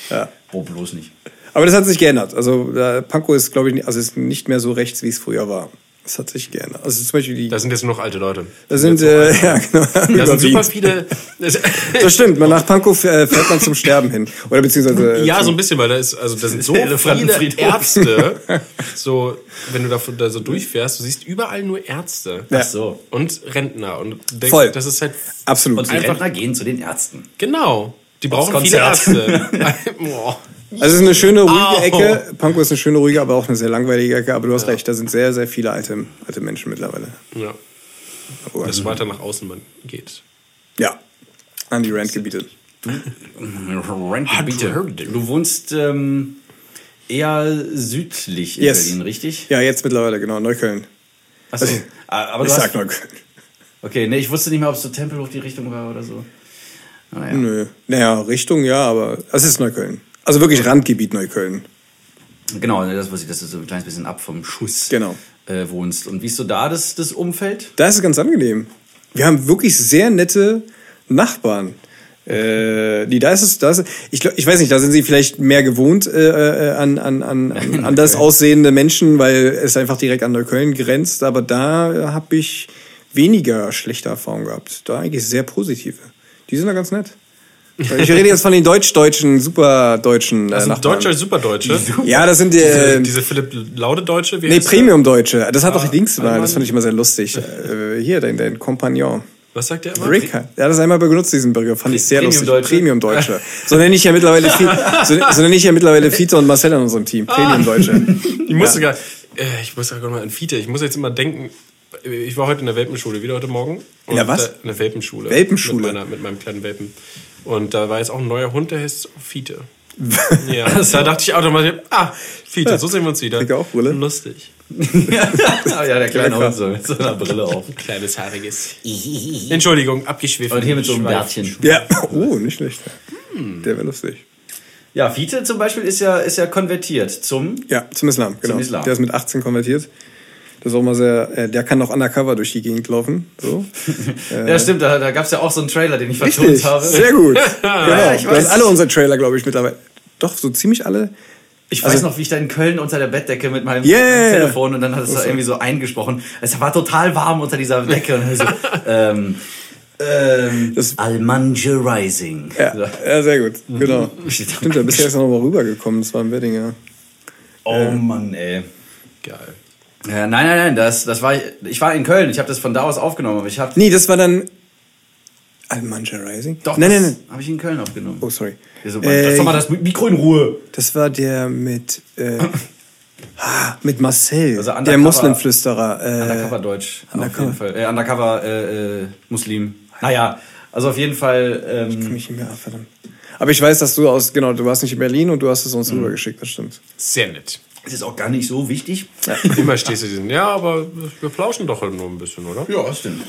Ja. Oh, bloß nicht. Aber das hat sich geändert. Also da, Pankow ist, glaube ich, nicht- also ist nicht mehr so rechts, wie es früher war. Das hat sich geändert. Also zum Beispiel die. Da sind jetzt nur noch alte Leute. Da sind, äh, ja, genau. Da sind super überwiegend. viele. Das stimmt, man nach Pankow äh, fährt man zum Sterben hin. Oder beziehungsweise. äh, Ja, so ein bisschen, weil da ist, also da sind so viele. Ärzte. So, wenn du da, da so durchfährst, du siehst überall nur Ärzte. Ja. Ach so. Und Rentner. Und du denkst, Voll. das ist halt. Absolut. Und die Einfach- Rentner gehen zu den Ärzten. Genau. Die brauchen viele. Ärzte. Boah. Also es ist eine schöne, ruhige Au. Ecke. Pankow ist eine schöne, ruhige, aber auch eine sehr langweilige Ecke. Aber du hast recht, da sind sehr, sehr viele alte, alte Menschen mittlerweile. Ja. Aber, Desto weiter nach außen man geht. ja, an die Randgebiete. Rentgebiete. Du wohnst ähm, eher südlich in Yes. Berlin, richtig? Ja, jetzt mittlerweile, genau, Neukölln. Achso. Also, Aber Ich sag hast, Neukölln. Okay, nee, ich wusste nicht mehr, ob es so Tempelhof die Richtung war oder so. Naja. Nö. Naja, Richtung ja, aber es ist Neukölln. Also wirklich Randgebiet Neukölln. Genau, das wusste ich, dass du so ein kleines bisschen ab vom Schuss Genau. äh, wohnst. Und wie ist so da das, das Umfeld? Da ist es ganz angenehm. Wir haben wirklich sehr nette Nachbarn. Äh, die, da ist es, da ist, ich, glaub, ich weiß nicht, da sind sie vielleicht mehr gewohnt äh, äh, an, an, an, an anders aussehende Menschen, weil es einfach direkt an Neukölln grenzt. Aber da habe ich weniger schlechte Erfahrungen gehabt. Da eigentlich sehr positive. Die sind da ganz nett. Ich rede jetzt von den deutsch-deutschen, super-deutschen äh, Das sind Nachbarn. Deutsche, Superdeutsche. Ja, das sind Diese, äh, diese Philipp Laude Deutsche. Wie Nee, heißt der? Premium-Deutsche. Das hat doch Links mal. Das fand ich immer sehr lustig. Äh, hier, dein, dein Kompagnon. Was sagt der immer? Rick, der hat das einmal benutzt, diesen Begriff. Fand ich sehr lustig. Premium-Deutsche. Premium-Deutsche. So nenne ich ja mittlerweile, so, so nenne ich ja mittlerweile Fiete und Marcel in unserem Team. Premium-Deutsche. Ich musste gar, Äh, ich muss gerade mal an Fiete. Ich muss jetzt immer denken, ich war heute in der Welpenschule, wieder heute Morgen. In der was? Da, in der Welpenschule. Welpenschule? Mit, meiner, mit meinem kleinen Welpen. Und da war jetzt auch ein neuer Hund, der heißt Fiete. ja, da dachte ich automatisch, ah, Fiete, so sehen wir uns wieder. Er auch Brille? Lustig. ja, der kleine. Hund so mit so einer Brille auf. Kleines, haariges. Entschuldigung, abgeschwiffen. Und hier mit so einem Bärtchen. Ja, oh, nicht schlecht. Hm. Der wäre lustig. Ja, Fiete zum Beispiel ist ja, ist ja konvertiert zum. Ja, zum Islam, genau. Islam. Der ist mit 18 konvertiert. Das ist auch mal sehr, äh, der kann noch undercover durch die Gegend laufen. So. Ja, stimmt, da, da gab es ja auch so einen Trailer, den ich vertont Richtig, habe. sehr gut. genau. ich du hast weiß. alle unsere Trailer, glaube ich, mittlerweile. Doch, so ziemlich alle. Ich weiß noch, wie ich da in Köln unter der Bettdecke mit meinem Yeah. Telefon und dann hat es da irgendwie so eingesprochen. Es war total warm unter dieser Decke. Und so, ähm, ähm, Das- Almanje Rising. Ja, So. ja sehr gut. Genau. Steht da Stimmt, da bist du jetzt noch mal rübergekommen. Das war im Wedding, ja. Oh Mann, ey. Geil. Ja, nein, nein, nein, das, das war, ich war in Köln, ich habe das von da aus aufgenommen, aber ich habe, Nee, das war dann Almanja Rising? doch, Nein, das nein, nein. habe ich in Köln aufgenommen. Oh, sorry. Ja, so, Äh, lass doch mal das Mikro in Ruhe. Das war der mit, äh, mit Marcel, Also der Muslimflüsterer. Äh, Undercover Deutsch, auf Undercover. jeden Fall. Äh, Undercover äh, äh, Muslim. Naja, also auf jeden Fall, ähm, mich nicht mehr, ah, verdammt. Aber ich weiß, dass du aus, genau, du warst nicht in Berlin und du hast es uns Mhm. rübergeschickt, das stimmt. Sehr nett. Es ist auch gar nicht so wichtig. Immer stehst du diesen. Ja, aber wir plauschen doch halt nur ein bisschen, oder? Ja, stimmt.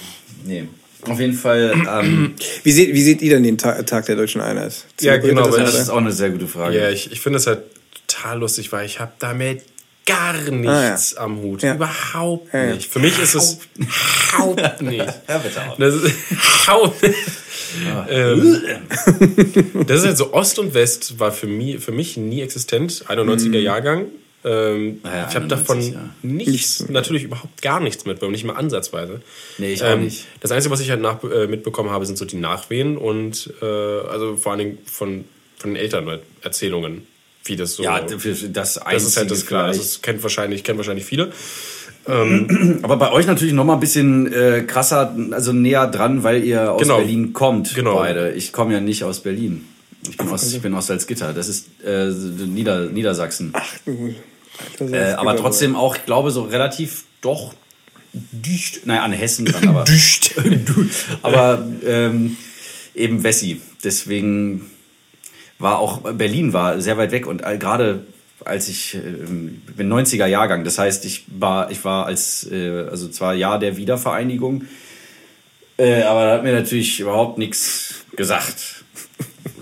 Nee. Auf jeden Fall, ähm, Wie seht, wie seht ihr denn den Tag, Tag der deutschen Einheit? Ja, genau, das das ist auch eine sehr gute Frage. Ja, ich, ich finde es halt total lustig, weil ich habe damit gar nichts Ah, ja. am Hut. Ja. Überhaupt Ja, ja. nicht. Für mich ist es überhaupt nicht. Hör bitte auf. Das ist, nicht. ähm, das ist halt so Ost und West war für mich, für mich nie existent. 91er Jahrgang. Ähm, Naja, ich habe 91, davon ja. nichts, Nichts. natürlich überhaupt gar nichts mitbekommen, nicht mal ansatzweise. Nee, ich auch nicht. Das Einzige, was ich halt nach, äh, mitbekommen habe, sind so die Nachwehen und äh, also vor allen Dingen von, von den Eltern halt Erzählungen, wie das so. Ja, das Einzige das ist halt das klar. Also, das kennt wahrscheinlich, kennen wahrscheinlich viele. Aber bei euch natürlich noch mal ein bisschen äh, krasser, also näher dran, weil ihr aus Genau. Berlin kommt, Genau. beide. Ich komme ja nicht aus Berlin. Ich bin aus, ich bin aus Salzgitter. Das ist äh, Nieder, Niedersachsen. Das Äh, aber trotzdem auch, ich glaube, so relativ doch dicht. Naja, an Hessen dran, aber. Düst. aber ähm, eben Wessi. Deswegen war auch Berlin war sehr weit weg und all- gerade als ich ähm, bin 90er Jahrgang, das heißt, ich war ich war als äh, also zwar Jahr der Wiedervereinigung, äh, aber da hat mir natürlich überhaupt nichts gesagt.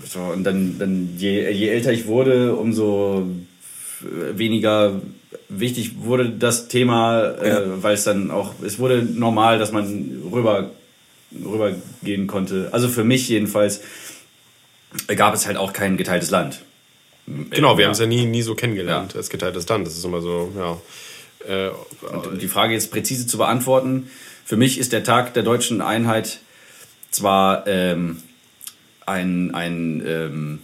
So, und dann, dann je, je älter ich wurde, umso weniger wichtig wurde das Thema, äh, weil es dann auch, es wurde normal, dass man rüber, rübergehen konnte. Also für mich jedenfalls gab es halt auch kein geteiltes Land. Genau, wir haben es ja nie, nie so kennengelernt als geteiltes Land. Das ist immer so, ja. Äh, Um die Frage jetzt präzise zu beantworten, für mich ist der Tag der deutschen Einheit zwar ähm, ein, ein, ähm,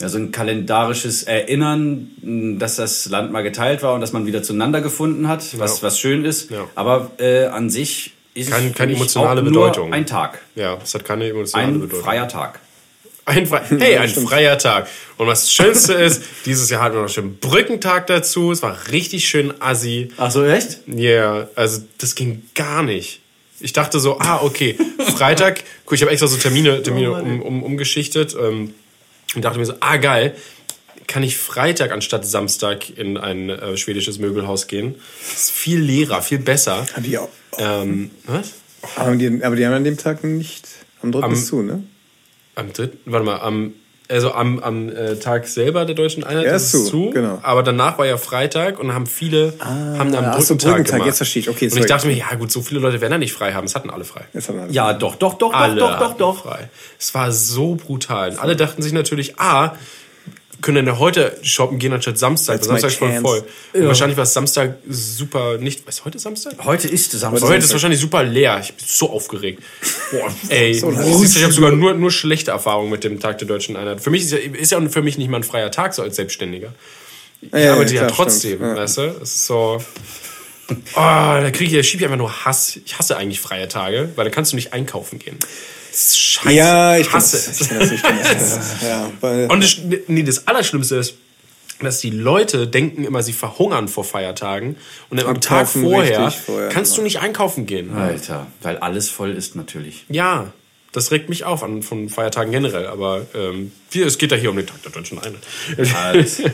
ja, so ein kalendarisches Erinnern, dass das Land mal geteilt war und dass man wieder zueinander gefunden hat, was, Ja. was schön ist. Ja. Aber äh, an sich ist Kein- es keine emotionale Bedeutung. Ein Tag. ja, es hat keine emotionale Ein Bedeutung. freier Tag. Ein Fre hey, ein freier Tag. Und was das Schönste ist, dieses Jahr hatten wir noch schön Brückentag dazu. Es war richtig schön assi. Ach so, echt? Ja, yeah, also das ging gar nicht. Ich dachte so, ah, okay, Freitag, guck, ich habe extra so Termine, Termine um, um, umgeschichtet ähm, und dachte mir so, ah, geil, kann ich Freitag anstatt Samstag in ein äh, schwedisches Möbelhaus gehen? Das ist viel leerer, viel besser. Haben die auch, Ähm, was? haben die, aber die haben an dem Tag nicht, am dritten Am- ist zu, ne? Am dritten, warte mal, am, also am, am äh, Tag selber der deutschen Einheit Ja, ist zu, zu, genau. aber danach war ja Freitag und haben viele haben am ach so, Brückentag, Brückentag, gemacht. jetzt verstehe ich. Okay, und sorry. ich dachte mir, ja gut, so viele Leute werden da nicht frei haben. Es hatten alle frei. Haben wir Ja, doch, doch, doch, Alle doch, doch, doch, hatten doch. frei. Es war so brutal. Und alle dachten sich natürlich, ah, können denn heute shoppen gehen anstatt Samstag. That's Samstag ist voll voll. Und wahrscheinlich war es Samstag super nicht. Was heute Samstag? Heute ist Samstag. Heute ist wahrscheinlich super leer. Ich bin so aufgeregt. Boah, ey, So ich habe sogar nur, nur schlechte Erfahrungen mit dem Tag der Deutschen Einheit. Für mich ist ja, ist ja für mich nicht mal ein freier Tag so als Selbstständiger. Ich Ja, arbeite ja, klar, trotzdem, stimmt. Ja. weißt du? Ist so. Oh, da kriege ich, da schiebe ich einfach nur Hass. Ich hasse eigentlich freie Tage, weil da kannst du nicht einkaufen gehen. Das ist scheiße. Ja, ich hasse das, es. ich das, ja, Und das, nee, das Allerschlimmste ist, dass die Leute denken immer, sie verhungern vor Feiertagen und dann am Tag vorher, vorher, kannst du genau. nicht einkaufen gehen. Alter, weil alles voll ist natürlich. Ja, das regt mich auf an von Feiertagen generell, aber ähm, es geht ja hier um den Tag der deutschen Einheit.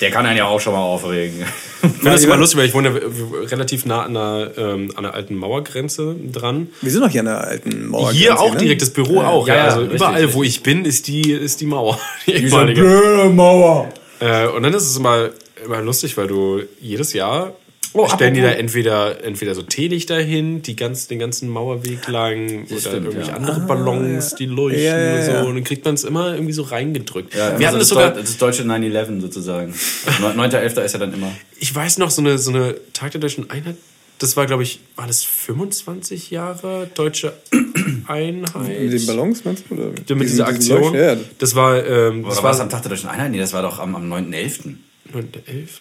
Der kann einen ja auch schon mal aufregen. Ich finde das immer lustig, weil ich wohne ja relativ nah an der, ähm, an der alten Mauergrenze dran. Wir sind noch hier an der alten Mauer. Hier auch direkt, das Büro auch. Ja, Ja, ja, also richtig, überall, wo richtig. ich bin, ist die, ist die Mauer. Die blöde Mauer. Äh, und dann ist es immer, immer lustig, weil du jedes Jahr Oh, stellen die da entweder, entweder so Teelichter hin, die ganz, den ganzen Mauerweg lang, oder stimmt, irgendwelche ja. andere Ballons, die leuchten Ja, ja, und so. Und dann kriegt man es immer irgendwie so reingedrückt. Ja, Wir also hatten das, das sogar, das deutsche 9-11 sozusagen. 9.11. ist ja dann immer. ich weiß noch, so eine, so eine Tag der deutschen Einheit, das war, glaube ich, war das 25 Jahre deutsche Einheit? Mit den Ballons, meinst du? Oder mit diesen- dieser Aktion. Das war, ähm, Oder das war es war am Tag der Deutschen Einheit? Nee, das war doch am, am 9.11. der 11.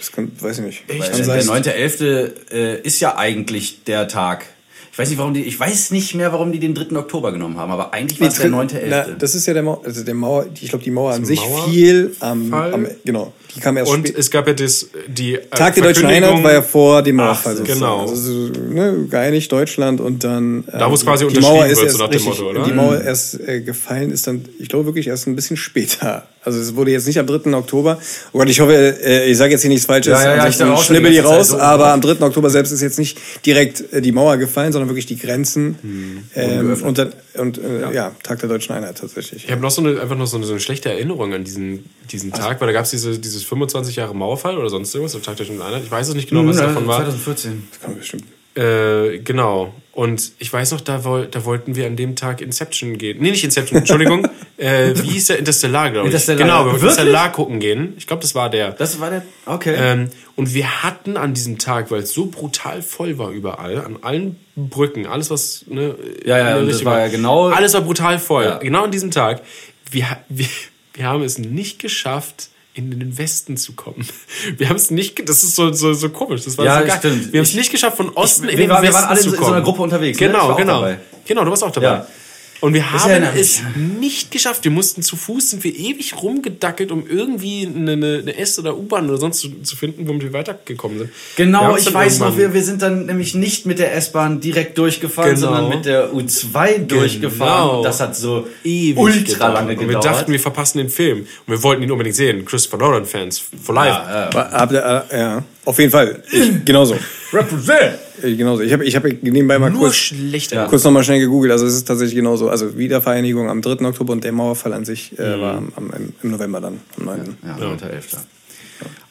das kann, weiß ich nicht. Weil Kann der sein. 9.11. Äh, ist ja eigentlich der Tag. Ich weiß nicht, warum die, ich weiß nicht mehr, warum die den 3. Oktober genommen haben, aber eigentlich war es der Na, 9.11. das ist ja der Mauer, also der Mauer, ich glaube, die Mauer an sich Mauer- fiel am, am, genau, die kam erst Und es gab ja das, die äh, Tag der deutschen Einheit war ja vor dem Mauerfall. Ach, sozusagen. genau. Also, so, ne, geeinigt Deutschland und dann. ähm, Da, wo es quasi die Mauer ist wird, erst so nach dem richtig, Motto, oder? Die Mauer erst äh, gefallen ist dann, ich glaube wirklich erst ein bisschen später. Also es wurde jetzt nicht am 3. Oktober. Oh Gott, ich hoffe, äh, ich sage jetzt hier nichts Falsches. Ja, ja, ja, ich dachte auch schon schnibbel die raus, so. aber am 3. Oktober selbst ist jetzt nicht direkt äh, die Mauer gefallen, sondern wirklich die Grenzen. Hm. Ähm, und dann, und äh, ja. Tag der deutschen Einheit tatsächlich. Ich habe noch so eine, einfach noch so eine, so eine schlechte Erinnerung an diesen, diesen Also Tag, weil da gab es diese, dieses 25 Jahre Mauerfall oder sonst irgendwas, der Tag der Einheit. Ich weiß es nicht Hm, genau, was davon war. 2014. Das kann man bestimmt. Äh, genau. Und ich weiß noch, da, woll, da wollten wir an dem Tag Inception gehen. Nee, nicht Inception, Entschuldigung. äh, wie hieß der? Interstellar, glaube ich. Interstellar. Genau, wir wollten? Interstellar gucken gehen. Ich glaube, das war der. Das war der. Okay. Ähm, und wir hatten an diesem Tag, weil es so brutal voll war überall, an allen Brücken, alles was ne, Ja, ja, und das war ja genau- alles war brutal voll. Ja. Genau an diesem Tag. Wir, wir, wir haben es nicht geschafft, in den Westen zu kommen. Wir haben es nicht, das ist so, so, so komisch. Das war Ja, so geil. stimmt. Wir haben es Ich- nicht geschafft, von Osten wir in den waren- wir Westen waren alle in zu so- in kommen. so einer Gruppe unterwegs, ne? Ich Genau, war auch genau. dabei. Genau, du warst auch dabei. Ja. Und wir haben mich. es nicht geschafft. Wir mussten zu Fuß, sind wir ewig rumgedackelt, um irgendwie eine, eine, S- oder U-Bahn oder sonst zu, zu finden, womit wir weitergekommen sind. Genau, ich weiß noch, wir, wir sind dann nämlich nicht mit der S-Bahn direkt durchgefahren, Genau. sondern mit der U2 durchgefahren. Genau. Und das hat so ewig ultra gedauert. lange Und wir gedauert. dachten, wir verpassen den Film. Und wir wollten ihn unbedingt sehen. Christopher Nolan-Fans. For life. ja, ja. Ihr, äh, ja, auf jeden Fall. Ich, genauso. Represent! Ich, genauso. Ich habe ich hab nebenbei mal Nur kurz, schlechter. Ja. kurz nochmal schnell gegoogelt. Also es ist tatsächlich genauso. Also Wiedervereinigung am 3. Oktober und der Mauerfall an sich äh, war am, am, im November dann, am 9. Ja, 9.11.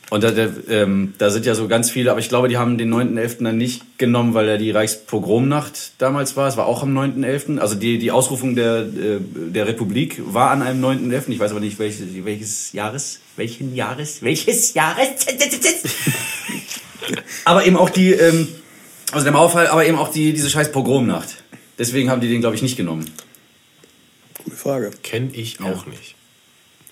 Und da, der, ähm, da sind ja so ganz viele, aber ich glaube, die haben den 9.11. dann nicht genommen, weil ja die Reichspogromnacht damals war. Es war auch am 9.11. Also die, die Ausrufung der, äh, der Republik war an einem 9.11. Ich weiß aber nicht, welches, welches Jahres, welchen Jahres, welches Jahres. aber eben auch die, ähm, also der Mauerfall, aber eben auch die, diese scheiß Pogromnacht. Deswegen haben die den, glaube ich, nicht genommen. Gute Frage. Kenne ich auch nicht.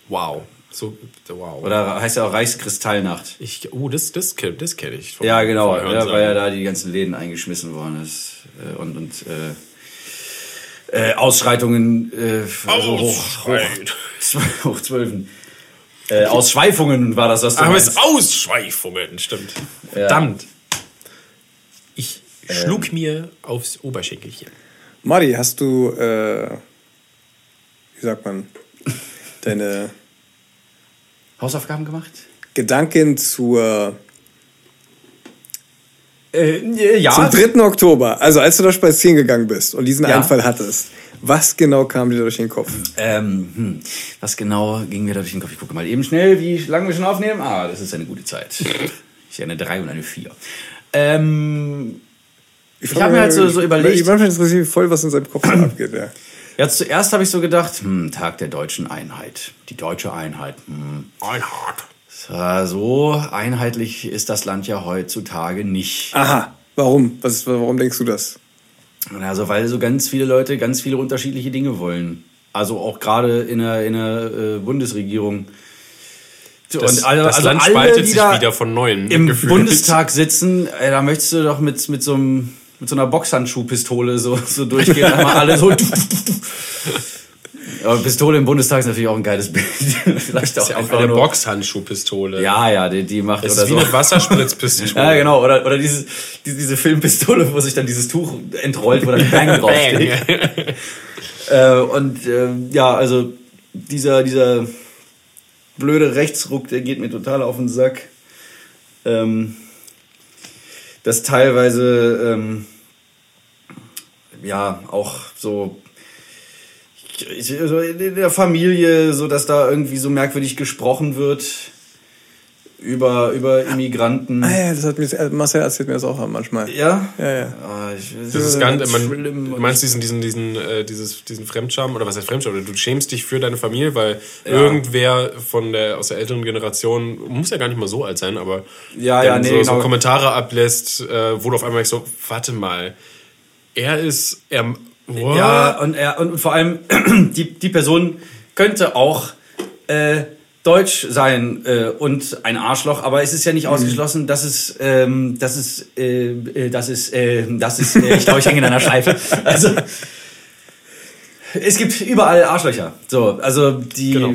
Wow. So, wow. Oder heißt ja auch Reichskristallnacht. ich, oh, das, das, das kenne ich. vom- Ja, genau, ja, weil ja da die ganzen Läden eingeschmissen worden ist äh, und, und äh, äh, Ausschreitungen äh, also hoch, hoch, hoch zwölfen. Äh, Ausschweifungen war das, was du Aber meinst. es Ausschweifungen, stimmt. Verdammt. Schlug mir aufs Oberschenkelchen. Mari, hast du, äh, wie sagt man, deine Hausaufgaben gemacht? Gedanken zur, Äh, ja. zum 3. Oktober, also als du da spazieren gegangen bist und diesen Ja. Einfall hattest, was genau kam dir durch den Kopf? Ähm, hm, was genau ging mir da durch den Kopf? Ich gucke mal eben schnell, wie lange wir schon aufnehmen. Ah, das ist eine gute Zeit. Ich sehe eine 3 und eine 4. Ähm, Ich frage hab mir halt so- so überlegt- Ich manchmal interessiert mich voll, was in seinem Kopf so abgeht. Ja. ja, zuerst habe ich so gedacht, hm, Tag der deutschen Einheit. Die deutsche Einheit. Hm. Einhard. Tja, So einheitlich ist das Land ja heutzutage nicht. Aha, warum? Was, warum denkst du das? Also weil so ganz viele Leute ganz viele unterschiedliche Dinge wollen. Also auch gerade in der, in der äh, Bundesregierung. Das, alle- das also Land alle, spaltet die sich da wieder von neuem. Im gefühlt. Bundestag sitzen, ey, da möchtest du doch mit, mit so einem mit so einer Boxhandschuhpistole so, so durchgehen. Einmal alle so. Aber Pistole im Bundestag ist natürlich auch ein geiles Bild. Vielleicht Das ist auch ja auch eine nur. Boxhandschuhpistole. Ja, ja, die, die macht Das oder ist wie so. eine Wasserspritzpistole. Ja, genau. Oder, oder dieses, die- diese Filmpistole, wo sich dann dieses Tuch entrollt, wo dann Bang draufsteht. Äh, und äh, ja, also dieser, dieser blöde Rechtsruck, der geht mir total auf den Sack. Ähm, dass teilweise ähm, ja auch so in der Familie, so dass da irgendwie so merkwürdig gesprochen wird über, über Immigranten. Ah ja, das hat mir, Marcel erzählt mir das auch manchmal. Ja? Ja, ja. Ah, ich, Das ist ganz, man, schlimm. du meinst diesen, diesen, diesen, äh, dieses, diesen Fremdscham, oder was heißt Fremdscham? Oder du schämst dich für deine Familie, weil irgendwer von der, aus der älteren Generation, muss ja gar nicht mal so alt sein, aber Ja, ja, nee, so, so genau. Kommentare ablässt, äh, wo du auf einmal so, warte mal, er ist, er, what? Ja, und, er, und vor allem, die, die Person könnte auch äh, deutsch sein äh, und ein Arschloch, aber es ist ja nicht ausgeschlossen, dass es, ähm, dass es, äh, äh, dass es, äh, dass es, äh, ich glaube, ich hänge in einer Schleife. Also, es gibt überall Arschlöcher. So, also die, Genau.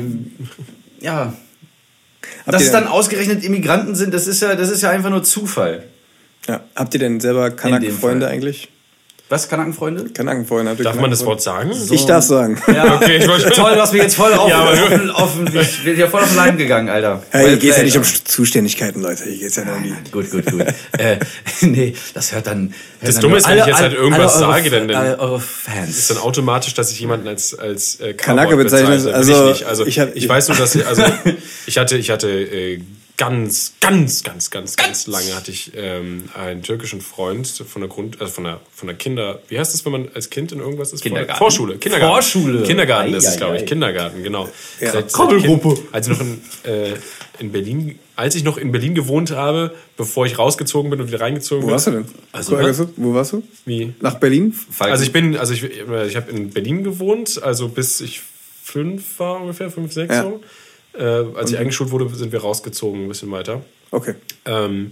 ja. Habt Dass es dann ausgerechnet Immigranten sind, das ist ja, das ist ja einfach nur Zufall. Ja. Habt ihr denn selber Kanaken-Freunde Fall. eigentlich? Was, Kanakenfreunde? Kanaken-Freunde? ihr Darf man das? Wort sagen? Ich darf sagen. Ja, Okay, ich wollte- toll, du hast mich jetzt voll auf, Ja, auf, auf, ich bin ja voll auf den Leim gegangen, Alter. Ja, hier Well geht es ja nicht um. Zuständigkeiten, Leute. Hier geht es ja nur um die. Gut, gut, gut. äh, nee, das hört dann. Hört Das dann Dumme ist, wenn ich jetzt halt alle irgendwas eure- sage, denn- denn- alle eure ist Fans. dann automatisch, dass ich jemanden als als äh, Kanake bezeichne. also, ich nicht. Also ich ich, hab- weiß nur, dass ich, also ich hatte ich hatte äh, ganz ganz ganz ganz ganz lange hatte ich ähm, einen türkischen Freund von der Grund also von der von der Kinder wie heißt das wenn man als Kind in irgendwas ist Kindergarten. Vorschule Kindergarten Vorschule. Kindergarten ist Ei, es ei, glaube ich ei. Kindergarten genau Ja. Seit- seit Krabbelgruppe. Kind- als ich noch in äh, in Berlin als ich noch in Berlin gewohnt habe bevor ich rausgezogen bin und wieder reingezogen Wo bin warst du denn? Also, Wo warst du? Wo warst du? wie Nach Berlin? also ich bin, also ich, ich habe in Berlin gewohnt, also bis ich fünf war ungefähr, fünf, sechs Ja. so. Äh, als ich eingeschult wurde, sind wir rausgezogen ein bisschen weiter. Okay. Ähm,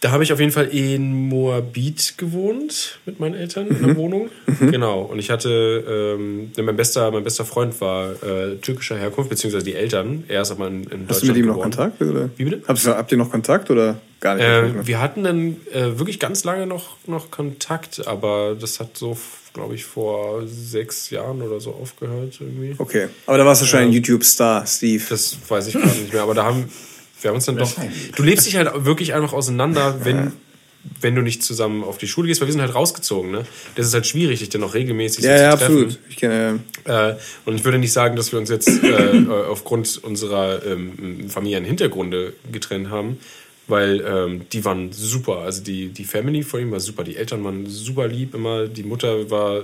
da habe ich auf jeden Fall in Moabit gewohnt mit meinen Eltern in Mhm. der Wohnung. Genau. Und ich hatte, ähm, mein bester, mein bester Freund war äh, türkischer Herkunft, beziehungsweise die Eltern. Er ist aber in, in Deutschland Hast du mit ihm noch geboren. Kontakt? Oder? Wie bitte? Habt ihr, habt ihr noch Kontakt oder gar nicht? Äh, wir hatten dann äh, wirklich ganz lange noch, noch Kontakt, aber das hat so, glaube ich, vor sechs Jahren oder so aufgehört irgendwie. okay. Aber da warst du schon ein YouTube-Star, Steve. Das weiß ich gerade nicht mehr, aber da haben wir haben uns dann doch. Du lebst dich halt wirklich einfach auseinander, wenn, wenn du nicht zusammen auf die Schule gehst, weil wir sind halt rausgezogen, ne? Das ist halt schwierig, dich dann noch regelmäßig so ja, zu ja, treffen. absolut. Ich kenne, Äh, und ich würde nicht sagen, dass wir uns jetzt äh, äh, aufgrund unserer ähm, familiären Hintergründe getrennt haben, weil ähm, die waren super. Also die, die Family von ihm war super, die Eltern waren super lieb immer, die Mutter war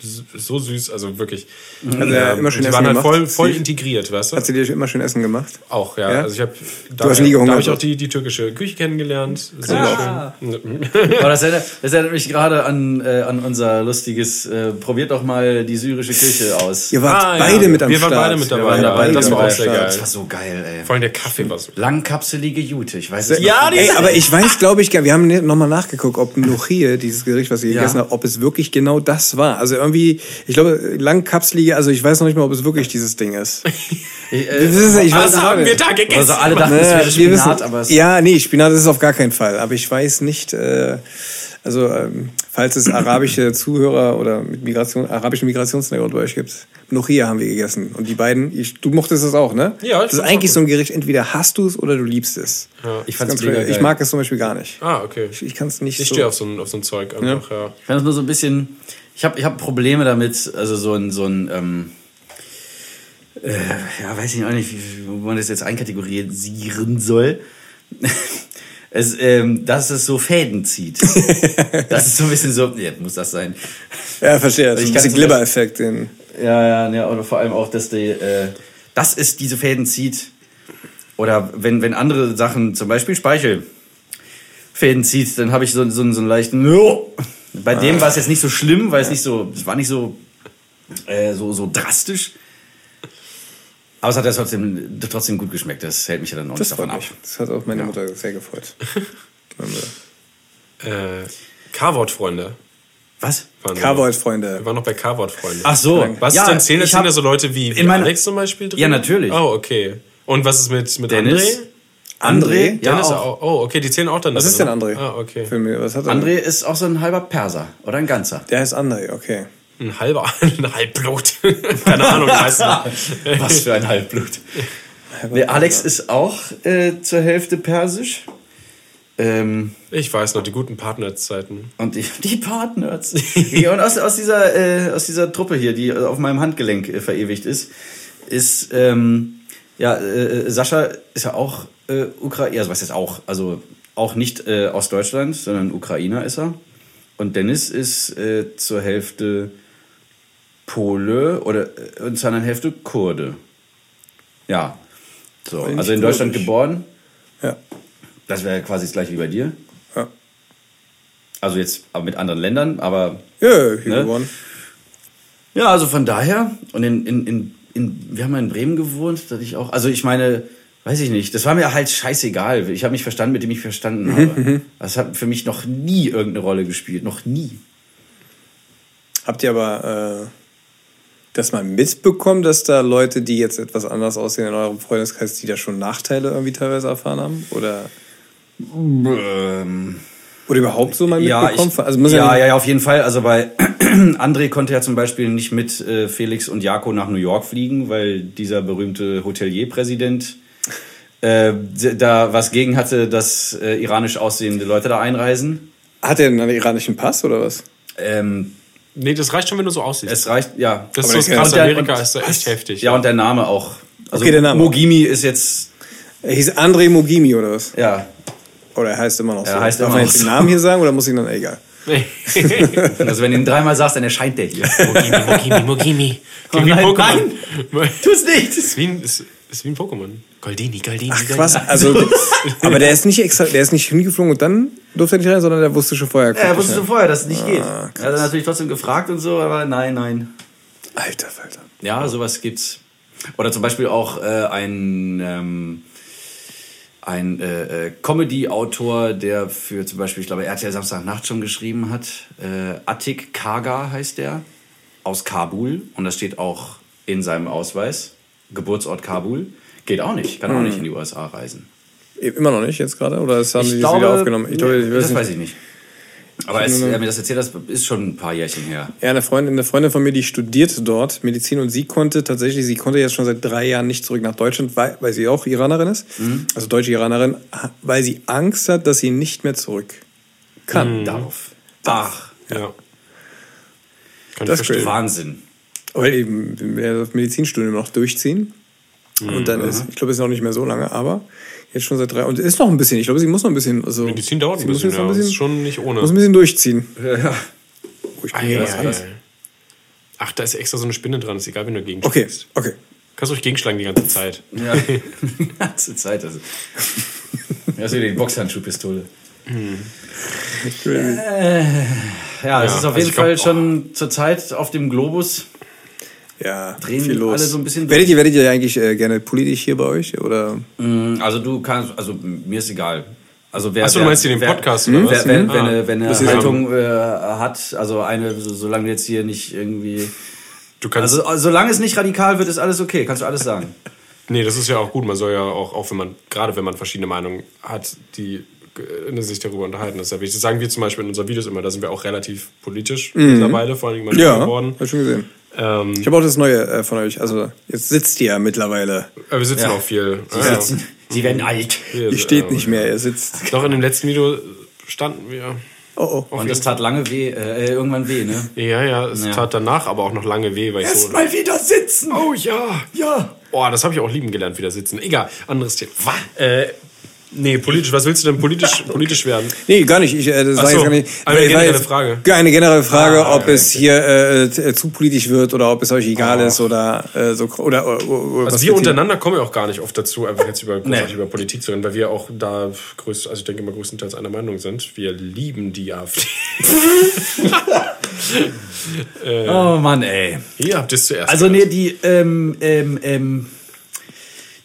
so süß, also wirklich. Also er hat immer schön die Essen waren halt voll, voll integriert, weißt du? hat sie dir immer schön Essen gemacht? Auch, ja. Ja? Also ich habe da, hast nie da gehungert habe ich auch die, die türkische Küche kennengelernt. Sehr Ah. schön. Aber das erinnert, das erinnert mich gerade an, äh, an unser lustiges, äh, probiert doch mal die syrische Küche aus. Ihr wart Ah, ja. beide mit am Wir waren Start. beide mit dabei, Wir waren ja. beide Das mit war am auch sehr geil. Das war so geil, ey. Vor allem der Kaffee war so. Langkapselige Jute, ich weiß es Ja, nicht. die- Ey, aber ich weiß, glaube ich, gar- wir haben nochmal nachgeguckt, ob Nuchie, dieses Gericht, was ihr Ja. gegessen habt, ob es wirklich genau das war. Also irgendwie, ich glaube, langkapselige, also ich weiß noch nicht mal, ob es wirklich dieses Ding ist. Ich, äh, ist, ich weiß Was es auch haben wir da gegessen? also alle dachten, es Naja, wäre wir Spinat, wissen- aber es ja, nee, Spinat ist es auf gar keinen Fall. Aber ich weiß nicht, äh, also ähm, falls es arabische Zuhörer oder mit Migration, arabischen Migrationshintergrund bei euch gibt, Nuchia haben wir gegessen. Und die beiden, ich, du mochtest es auch, ne? Ja, ich Das ist eigentlich so ein Gericht, entweder hast du es oder du liebst es. ich Das fand's mega geil. Ich mag es zum Beispiel gar nicht. Ah, okay. Ich, ich kann es nicht Ich so. stehe auf so ein, auf so ein Zeug einfach, ja. Ich fand das nur so ein bisschen. Ich habe ich hab Probleme damit, also so ein, so ein ähm, äh, ja, weiß ich auch nicht, wie, wo man das jetzt einkategorisieren soll. Es, ähm, dass es so Fäden zieht. das ist so ein bisschen so, ja, muss das sein. Ja, verstehe. Das Ich kann Glibber-Effekt. Ja, ja, ja, oder vor allem auch, dass die, äh, dass es diese Fäden zieht. Oder wenn, wenn andere Sachen, zum Beispiel Speichel, Fäden zieht, dann habe ich so, so, so einen leichten. Bei dem war es jetzt nicht so schlimm, weil es nicht so, es war nicht so, äh, so, so drastisch. Aber es hat ja trotzdem, trotzdem gut geschmeckt. Das hält mich ja dann auch das nicht davon ab. Das hat auch meine Ja. Mutter sehr gefreut. Äh, K-Wort-Freunde. Was? waren wir waren noch bei Carvord-Freunde. Ach so. Was Ja, ist denn zählen? Sind da so Leute wie, wie Alex zum Beispiel drin? Ja, natürlich. Oh, okay. Und was ist mit, mit Dennis? André? André? Ja, Dennis auch. auch. Oh, okay, die zählen auch dann Was ist denn drin. André? Ah, okay. Für mich, was hat er? André ist auch so ein halber Perser oder ein ganzer. Der heißt André, okay. Ein halber, ein Halbblut. Keine Ahnung, weißt du. Was für ein Halbblut. Nee, Alex ist auch äh, zur Hälfte persisch. Ähm, Ich weiß noch, die guten Partnerzeiten. und die, die Partners. Ja, und aus, aus, dieser, äh, aus dieser Truppe hier, die auf meinem Handgelenk äh, verewigt ist, ist, ähm, ja, äh, Sascha ist ja auch äh, Ukrainer, also was ist auch, also auch nicht äh, aus Deutschland, sondern Ukrainer ist er. Und Dennis ist äh, zur Hälfte Pole oder äh, und zur anderen Hälfte Kurde. Ja. So, also in Deutschland geboren. Ja. Das wäre quasi das gleiche wie bei dir. Ja, Also jetzt aber mit anderen Ländern, aber ja hier Ne? geworden. Ja, also von daher, und in, in, in, in wir haben ja in Bremen gewohnt, dass ich auch, also ich meine, weiß ich nicht, das war mir halt scheißegal. Ich habe mich verstanden, mit dem ich verstanden habe. Das hat für mich noch nie irgendeine Rolle gespielt, noch nie. Habt ihr aber äh, das mal mitbekommen, dass da Leute, die jetzt etwas anders aussehen in eurem Freundeskreis, die da schon Nachteile irgendwie teilweise erfahren haben? Oder, Ähm, oder überhaupt so mal ja, mitbekommen? ich, also muss ja, ja, ja, ja, auf jeden Fall. Also bei André konnte ja zum Beispiel nicht mit äh, Felix und Jako nach New York fliegen, weil dieser berühmte Hotelierpräsident äh, da was gegen hatte, dass äh, iranisch aussehende Leute da einreisen. Hat er einen iranischen Pass oder was? Ähm, Nee, das reicht schon, wenn du so aussiehst. es reicht, ja. das ist aber so der krass. Amerika und- ist da echt heftig. Ja, und der Name auch. Also Okay, der Name. Mogimi ist jetzt, Er hieß André Mogimi oder was? ja, Oder er heißt immer noch so? Er heißt Darf immer man jetzt den so. Namen hier sagen oder muss ich dann egal? also wenn du ihn dreimal sagst, dann erscheint der hier. Mogimi, Mogimi, Mogimi. Oh nein, Pokémon. Tu's nicht! Ist wie ein, ist, ist wie ein Pokémon. Goldini, Goldini, Ach Goldini. was, also, aber der ist nicht extra, der ist nicht hingeflogen und dann durfte er nicht rein, sondern der wusste schon vorher. Ja, er wusste schon vorher, dass es nicht geht. Ah, Er hat dann natürlich trotzdem gefragt und so, aber nein, nein. Alter Falter. Ja, sowas gibt's. Oder zum Beispiel auch äh, ein, ähm, ein äh, äh, Comedy-Autor, der für zum Beispiel, ich glaube, RTL Samstagnacht schon geschrieben hat. Äh, Atik Kaga heißt der, aus Kabul. Und das steht auch in seinem Ausweis. Geburtsort Kabul. Geht auch nicht, kann auch nicht in die USA reisen. Immer noch nicht jetzt gerade? Oder das haben Ich die das glaube, wieder aufgenommen? Ich glaube, ich weiß das nicht. weiß ich nicht. Aber als er mir das erzählt hat, ist schon ein paar Jährchen her. Ja, eine Freundin, eine Freundin von mir, die studierte dort Medizin und sie konnte tatsächlich, sie konnte jetzt schon seit drei Jahren nicht zurück nach Deutschland, weil, weil sie auch Iranerin ist, also deutsche Iranerin, weil sie Angst hat, dass sie nicht mehr zurück kann. Darauf. Ach, Ja. Kann Das verstehen. Wahnsinn. Weil eben wir das Medizinstudium noch durchziehen. Und dann ist, ich glaube, es ist noch nicht mehr so lange, aber jetzt schon seit drei, und es ist noch ein bisschen, ich glaube, sie muss noch ein bisschen, also. Medizin dauert sie ein bisschen, ja. ein bisschen, ist schon nicht ohne. muss ein bisschen durchziehen. Ja. Oh, ich bin anderes. ei. Ach, da ist extra so eine Spinne dran. Ist egal, wenn du dagegen Okay, schlägst. okay. Kannst ruhig gegenschlagen die ganze Zeit. Ja, die ganze Zeit. Also. Das ist wieder die Boxhandschuhpistole. Ja, es Ja, ist auf also jeden glaub, Fall schon zur Zeit auf dem Globus. Ja, Drehen viel los. alle so ein bisschen werdet ihr, werdet ihr eigentlich äh, gerne politisch hier bei euch? Oder? Also du kannst, also mir ist egal. Also wer, Achso, du wer- meinst hier den wer- Podcast, oder Wer, was? wenn, Ah. wenn, eine, wenn eine Haltung äh, hat, also eine, so, solange du jetzt hier nicht irgendwie. Du kannst. Also äh, solange es nicht radikal wird, ist alles okay, kannst du alles sagen. nee, das ist ja auch gut. Man soll ja auch, auch wenn man, gerade wenn man verschiedene Meinungen hat, die sich darüber unterhalten. Das ist ja wichtig. Das sagen wir zum Beispiel in unseren Videos immer, da sind wir auch relativ politisch mittlerweile, vor allem mal Mhm. Ja, geworden. hab ich schon gesehen. Ähm, Ich habe auch das Neue äh, von euch. Also, jetzt sitzt ihr ja mittlerweile. aber wir sitzen Ja. auch viel. Sie, Ja, sitzen, sie werden alt. Ihr steht äh, nicht mehr, ihr sitzt. Doch in dem letzten Video standen wir. Oh, oh. Und das tat lange weh, äh, irgendwann weh, ne? Ja, ja, es Ja. tat danach aber auch noch lange weh, weil ich so. Mal wieder sitzen! Oh ja! Ja! Boah, das habe ich auch lieben gelernt, wieder sitzen. Egal, anderes Thema. Äh, nee, politisch, was willst du denn politisch, politisch werden? Nee, gar nicht. Ich, äh, das Ach war so, jetzt gar nicht. eine generelle jetzt Frage. Eine generelle Frage, Ah, ob okay, es hier äh, äh, zu politisch wird oder ob es euch egal Oh. ist oder äh, so oder, oder, oder Also was wir untereinander kommen ja auch gar nicht oft dazu, einfach jetzt über, Nee. über Politik zu reden, weil wir auch da größt, also ich denke mal größtenteils einer Meinung sind. Wir lieben die AfD. Oh Mann, ey. Ihr habt es zuerst. Also nee, gehört. die, ähm, ähm, ähm,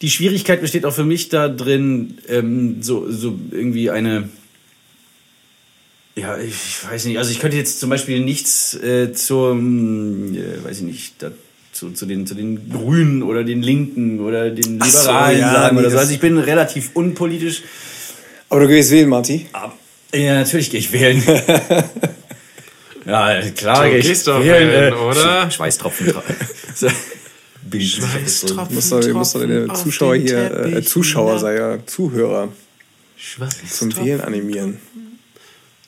die Schwierigkeit besteht auch für mich da drin, ähm, so, so irgendwie eine, Ja, ich, weiß nicht. Also ich könnte jetzt zum Beispiel nichts äh, zum, äh, weiß ich nicht, da, zu, zu, den, zu den Grünen oder den Linken oder den Ach so, Liberalen ja, sagen nee, oder so. Also ich bin relativ unpolitisch. Aber du gehst wählen, Marty. Ab- Ja, natürlich gehe ich wählen. ja, klar Du gehe ich gehst doch wählen, wählen, äh, oder? Sch- Schweißtropfen. Schweißtropfen. Muss doch, muss doch den auf Zuschauer hier, äh, Zuschauer sei ja, Zuhörer zum. Wählen animieren.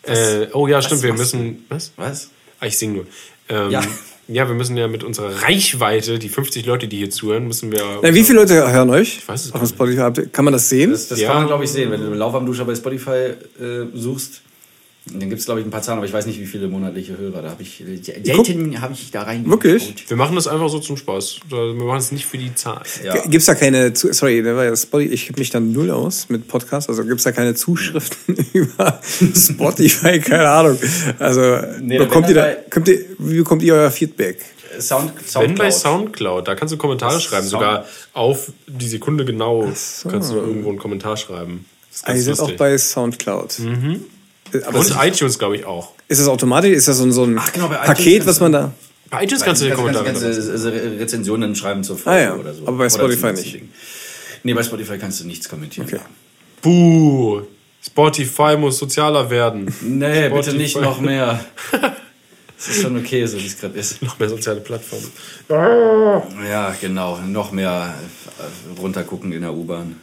Äh, oh ja, stimmt, wir machst du? müssen. Was? Was? Ah, ich sing nur. Ähm, Ja. ja. wir müssen ja mit unserer Reichweite, die 50 Leute, die hier zuhören, müssen wir. Na, wie viele Leute hören euch? Ich weiß es Auf Spotify. Kann man das sehen? Das, das Ja. kann man, glaube ich, sehen. Wenn du Laufarmduscher bei Spotify äh, suchst, dann gibt es, glaube ich, ein paar Zahlen, aber ich weiß nicht, wie viele monatliche Hörer. Da habe ich, äh, Daten habe ich da rein. Wirklich? Wir machen das einfach so zum Spaß. Wir machen es nicht für die Zahl. Ja. Gibt es da keine, sorry, da war ja Spotify, ich kenne mich dann null aus mit Podcasts, also gibt es da keine Zuschriften über Spotify, keine Ahnung. Also Nee, bekommt ihr da, kommt ihr, wie bekommt ihr euer Feedback? Sound, Wenn bei Soundcloud. Soundcloud, da kannst du Kommentare schreiben, Sound- sogar auf die Sekunde genau so. kannst du irgendwo einen Kommentar schreiben. Das ist ihr ganz seid auch bei Soundcloud. Äh, Aber Und ist, iTunes, glaube ich, auch. ist das automatisch? Ist das so ein, so ein Ach, genau, Paket, kannst was man da. Bei iTunes kannst du den kannst, Kommentar ganze Re- Rezensionen schreiben zur Folge Ah, ja. oder so. Aber bei Spotify nicht. Ding. Nee, bei Spotify kannst du nichts kommentieren. Okay. Buh! Spotify muss sozialer werden. Nee, bitte Spotify. nicht noch mehr. Es ist schon okay, so wie es gerade ist. Noch mehr soziale Plattformen. Ja, genau. Noch mehr runtergucken in der U-Bahn.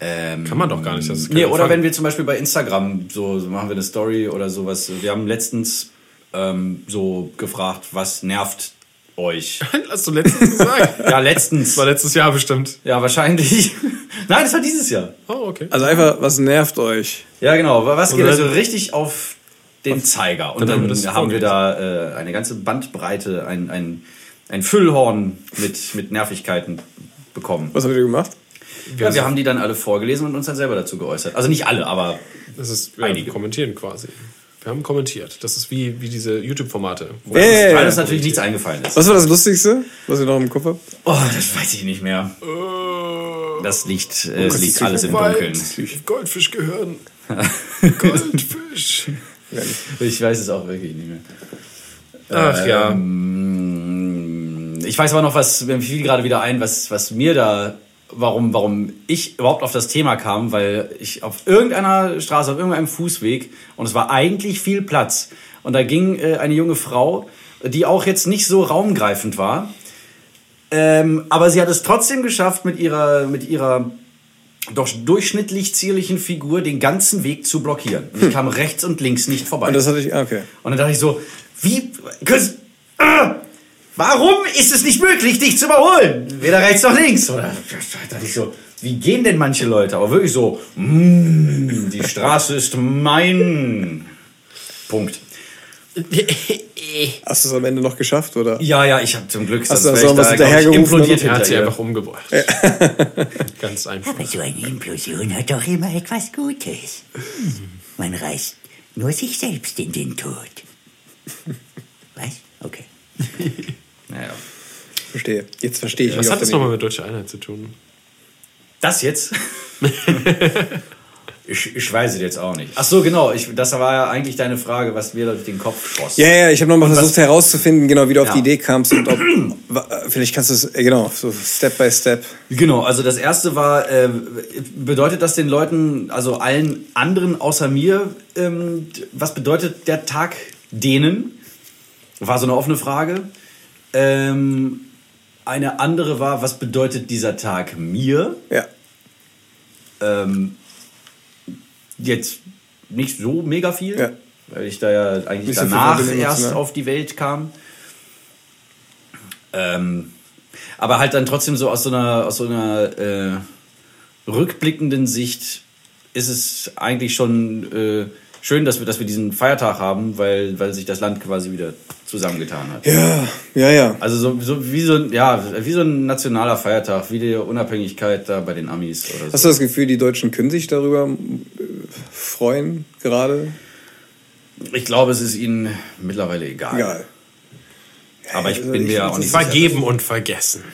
Ähm, Kann man doch gar nicht. Das ist Nee, oder Fun. wenn wir zum Beispiel bei Instagram so, so machen wir eine Story oder sowas. Wir haben letztens ähm, so gefragt, was nervt euch? Hast du letztens gesagt? Ja, letztens. Das war letztes Jahr bestimmt. Ja, wahrscheinlich. Nein, das war dieses Jahr. Oh, okay. Also einfach, was nervt euch? Ja, genau. Was geht also richtig auf den Zeiger? Und dann dann, haben wir das haben wir da äh, eine ganze Bandbreite, ein, ein, ein Füllhorn mit, mit Nervigkeiten bekommen. Was habt ihr gemacht? Ja, wir haben die dann alle vorgelesen und uns dann selber dazu geäußert. Also nicht alle, aber Das ist ja, Einige. kommentieren quasi. Wir haben kommentiert. Das ist wie, wie diese YouTube-Formate. wo- Äh, weil uns natürlich nichts eingefallen ist. Was war das Lustigste, was ihr noch im Kopf habt? Oh, das weiß ich nicht mehr. Das liegt, äh, Gott, liegt alles im Weit. Dunkeln. Goldfisch gehören. Goldfisch. Ich weiß es auch wirklich nicht mehr. Ach ja. Ähm, ich weiß aber noch, was mir fiel gerade wieder ein, was, was mir da, warum, warum ich überhaupt auf das Thema kam, weil ich auf irgendeiner Straße, auf irgendeinem Fußweg, und es war eigentlich viel Platz, und da ging äh, eine junge Frau, die auch jetzt nicht so raumgreifend war, ähm, aber sie hat es trotzdem geschafft, mit ihrer, mit ihrer doch durchschnittlich zierlichen Figur den ganzen Weg zu blockieren. Und ich kam rechts und links nicht vorbei. Und das hatte ich, ah, okay. Und dann dachte ich so, wie, ah, warum ist es nicht möglich, dich zu überholen? Weder rechts noch links. Oder da dachte ich so, wie gehen denn manche Leute? Aber wirklich so, mm, die Straße ist mein. Punkt. Hast du es am Ende noch geschafft, oder? Ja, ja, ich habe zum Glück, Hast du so was da, glaub ich, hinterhergerufen implodiert Er hat sie einfach umgebracht. Ganz einfach. Aber so eine Implosion hat doch immer etwas Gutes. Man reißt nur sich selbst in den Tod. Was? Okay. Naja. Verstehe. Jetzt verstehe ich. Was hat auf das nochmal mit deutscher Einheit zu tun? Das jetzt? ich, ich weiß es jetzt auch nicht. Ach so, genau. Ich, das war ja eigentlich deine Frage, was mir durch den Kopf schoss. Ja, ja, ich habe nochmal versucht herauszufinden, genau wie du auf Ja. die Idee kamst und ob, wa- vielleicht kannst du es, äh, genau, so Step by Step. Genau, also das erste war, äh, bedeutet das den Leuten, also allen anderen außer mir, ähm, was bedeutet der Tag denen? War so eine offene Frage. Ähm, eine andere war, was bedeutet dieser Tag mir? Ja. Ähm, jetzt nicht so mega viel, Ja. weil ich da ja eigentlich danach erst emotional. auf die Welt kam. Ähm, aber halt dann trotzdem so aus so einer, aus so einer äh, rückblickenden Sicht ist es eigentlich schon äh, schön, dass wir, dass wir diesen Feiertag haben, weil, weil sich das Land quasi wieder zusammengetan hat. Ja, ja, ja. Also so, so, wie so, ein- ja, wie so ein nationaler Feiertag, wie die Unabhängigkeit da bei den Amis oder so. Hast du das Gefühl, die Deutschen können sich darüber äh, freuen gerade? Ich glaube, es ist ihnen mittlerweile egal. Egal. Aber ich Also bin ich mir find, auch nicht ist sicher. Vergeben und vergessen.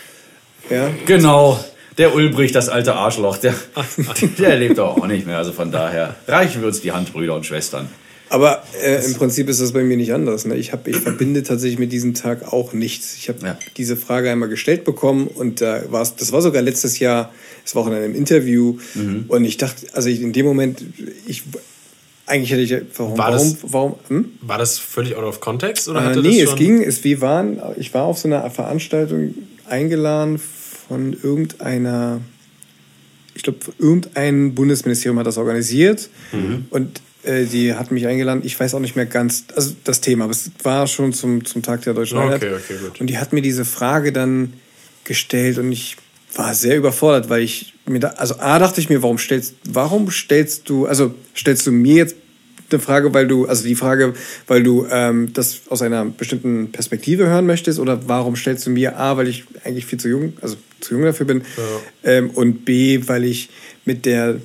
Ja. Genau. Der Ulbricht, das alte Arschloch, der, der lebt doch auch nicht mehr. Also von daher reichen wir uns die Hand, Brüder und Schwestern. Aber äh, im Prinzip ist das bei mir nicht anders. Ne? Ich, hab, ich verbinde tatsächlich mit diesem Tag auch nichts. Ich habe Ja. diese Frage einmal gestellt bekommen und da war's, das war sogar letztes Jahr, es war auch in einem Interview Mhm. und ich dachte, also ich, in dem Moment, ich eigentlich hätte ich, warum, War warum, das- warum, hm? War das völlig out of context? Oder Äh, hatte nee, das es ging, es, wir waren, ich war auf so einer Veranstaltung eingeladen von irgendeiner, ich glaube, irgendein Bundesministerium hat das organisiert Mhm. und äh, die hat mich eingeladen. Ich weiß auch nicht mehr ganz, also das Thema, aber es war schon zum, zum Tag der Deutschen Okay, Einheit. okay, gut. Und die hat mir diese Frage dann gestellt und ich war sehr überfordert, weil ich mir da, also A dachte ich mir, warum stellst, warum stellst du, also stellst du mir jetzt eine Frage, weil du, also die Frage, weil du ähm, das aus einer bestimmten Perspektive hören möchtest oder warum stellst du mir A, weil ich eigentlich viel zu jung, also zu jung dafür bin ähm, und B, weil ich mit der,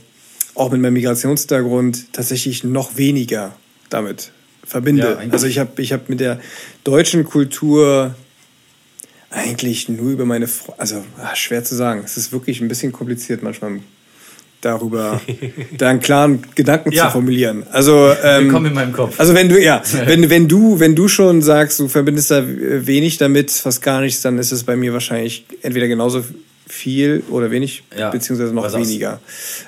auch mit meinem Migrationshintergrund tatsächlich noch weniger damit Ja, verbinde. eigentlich. also ich habe ich hab mit der deutschen Kultur eigentlich nur über meine, Fre also ah, schwer zu sagen. Es ist wirklich ein bisschen kompliziert manchmal darüber, da einen klaren Gedanken Ja. zu formulieren. Also ähm, Willkommen in meinem Kopf. Also wenn du ja, wenn wenn du wenn du schon sagst, du verbindest da wenig damit, fast gar nichts, dann ist es bei mir wahrscheinlich entweder genauso viel oder wenig, Ja. beziehungsweise noch weniger.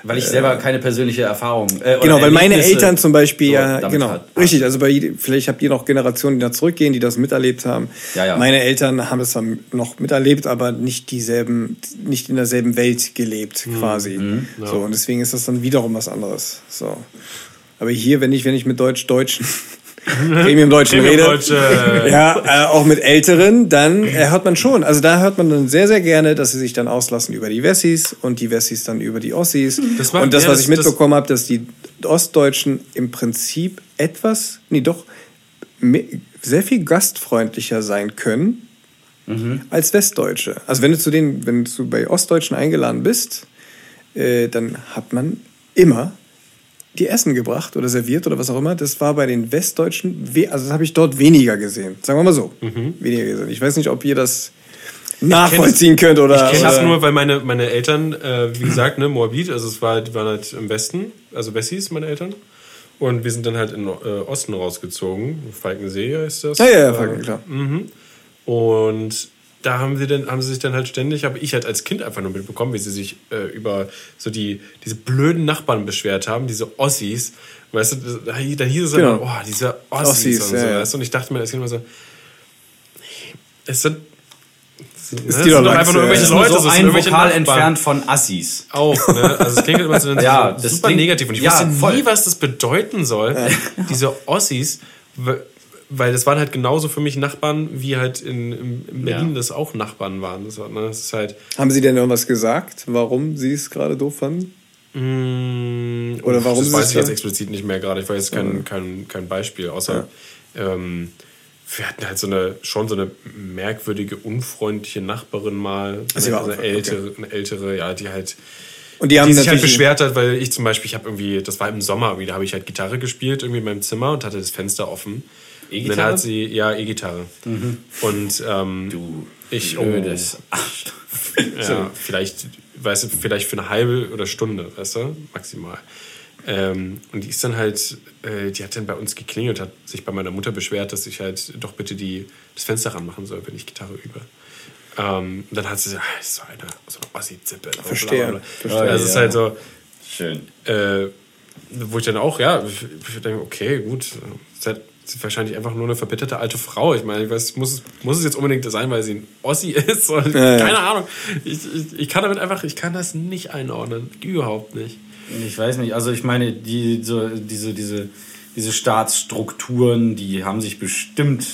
Weil ich selber keine persönliche Erfahrung. Äh, oder Genau, weil meine Eltern zum Beispiel, so ja, genau, hat- richtig. Also bei, vielleicht habt ihr noch Generationen, die da zurückgehen, die das miterlebt haben. Ja, ja. Meine Eltern haben das zwar noch miterlebt, aber nicht dieselben, nicht in derselben Welt gelebt, Mhm. quasi. So und deswegen ist das dann wiederum was anderes. So, aber hier, wenn ich wenn ich mit Deutsch-Deutschen Premium Deutschen Premium rede, Deutsche. ja, äh, auch mit Älteren, dann äh, hört man schon. Also da hört man dann sehr, sehr gerne, dass sie sich dann auslassen über die Wessis und die Wessis dann über die Ossis. Das und das, was ich mitbekommen habe, dass die Ostdeutschen im Prinzip etwas, nee, doch sehr viel gastfreundlicher sein können als Westdeutsche. Also wenn du zu den, wenn du bei Ostdeutschen eingeladen bist, äh, dann hat man immer die Essen gebracht oder serviert oder was auch immer. Das war bei den Westdeutschen, we- also das habe ich dort weniger gesehen. Sagen wir mal so. Weniger gesehen. Ich weiß nicht, ob ihr das nachvollziehen könnt oder. Ich kenne das nur, weil meine, meine Eltern, äh, wie gesagt, ne, Moabit, also es war, die waren halt im Westen, also Wessis, meine Eltern. Und wir sind dann halt in äh, Osten rausgezogen. Falkensee ist das. ja, ja, ja, Äh, Falken, klar. Und da haben sie, dann, haben sie sich dann halt ständig, habe ich halt als Kind einfach nur mitbekommen, wie sie sich äh, über so die, diese blöden Nachbarn beschwert haben, diese Ossis. Weißt du, das- dann hieß es Genau. immer, oh, diese Ossis, Ossis, und so. ja. Weißt du? Und ich dachte mir als Kind immer so, es sind, ne, es die doch einfach nur irgendwelche ist nur Leute, so ein Vokal Nachbarn. entfernt von Assis. Auch, ne? Also es klingt immer so, Ja, das super negativ. Und ich ja, wusste voll. nie, was das bedeuten soll. Diese Ossis, weil das waren halt genauso für mich Nachbarn, wie halt in, in, in Berlin Ja. das auch Nachbarn waren. Das, war, ne? das ist halt. Haben Sie denn irgendwas gesagt, warum Sie es gerade doof fanden? Mm, Oder warum Das weiß ich jetzt explizit nicht mehr gerade. Ich weiß jetzt kein, kein, kein Beispiel, außer ähm, wir hatten halt so eine schon so eine merkwürdige, unfreundliche Nachbarin mal. Also sie war eine, unfreundlich, ältere, eine ältere, ja, die halt Und die haben die sich halt natürlich- beschwert hat, weil ich zum Beispiel, ich habe irgendwie, das war im Sommer, irgendwie, da habe ich halt Gitarre gespielt, irgendwie in meinem Zimmer und hatte das Fenster offen. Und dann E-Gitarre? hat sie, ja, E-Gitarre. Und ähm, Du ich, blödes ja, vielleicht, weißt du, vielleicht für eine halbe oder Stunde, weißt du, maximal. Ähm, und die ist dann halt, äh, die hat dann bei uns geklingelt, hat sich bei meiner Mutter beschwert, dass ich halt doch bitte die, das Fenster ranmachen soll, wenn ich Gitarre übe. Ähm, und dann hat sie gesagt, ah, ist so eine, so eine Ossi-Zippe. Verstehe, verstehe. Also es ist halt so, Schön. äh, wo ich dann auch, ja, ich, ich denke, okay, gut, ist halt wahrscheinlich einfach nur eine verbitterte alte Frau. Ich meine, ich weiß, muss, es- muss es jetzt unbedingt sein, weil sie ein Ossi ist? Ja, ja. Keine Ahnung. Ich, ich, ich kann damit einfach, ich kann das nicht einordnen. Überhaupt nicht. Ich weiß nicht, also ich meine, die, so, diese, diese, diese Staatsstrukturen, die haben sich bestimmt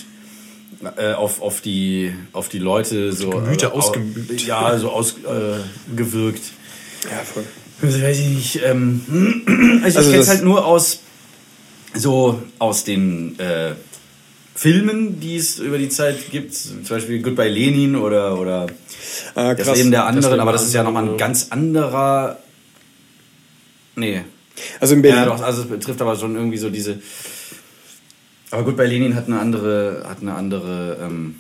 äh, auf, auf, die, auf die Leute so. Gemüter äh, au- ausgeübt. Ja, so ausgewirkt. Äh. Ja, voll. Also, weiß ich nicht. Ähm, also, Also ich kenne es halt nur aus so aus den äh, Filmen, die es über die Zeit gibt. Zum Beispiel Goodbye Lenin oder, oder Ah, Das krass. Leben der anderen, Leben aber das ist ja nochmal ein ganz anderer. Nee. Also in Berlin. Ja, doch, also es betrifft aber schon irgendwie so diese. Aber bei Lenin hat eine andere, hat eine andere, ähm,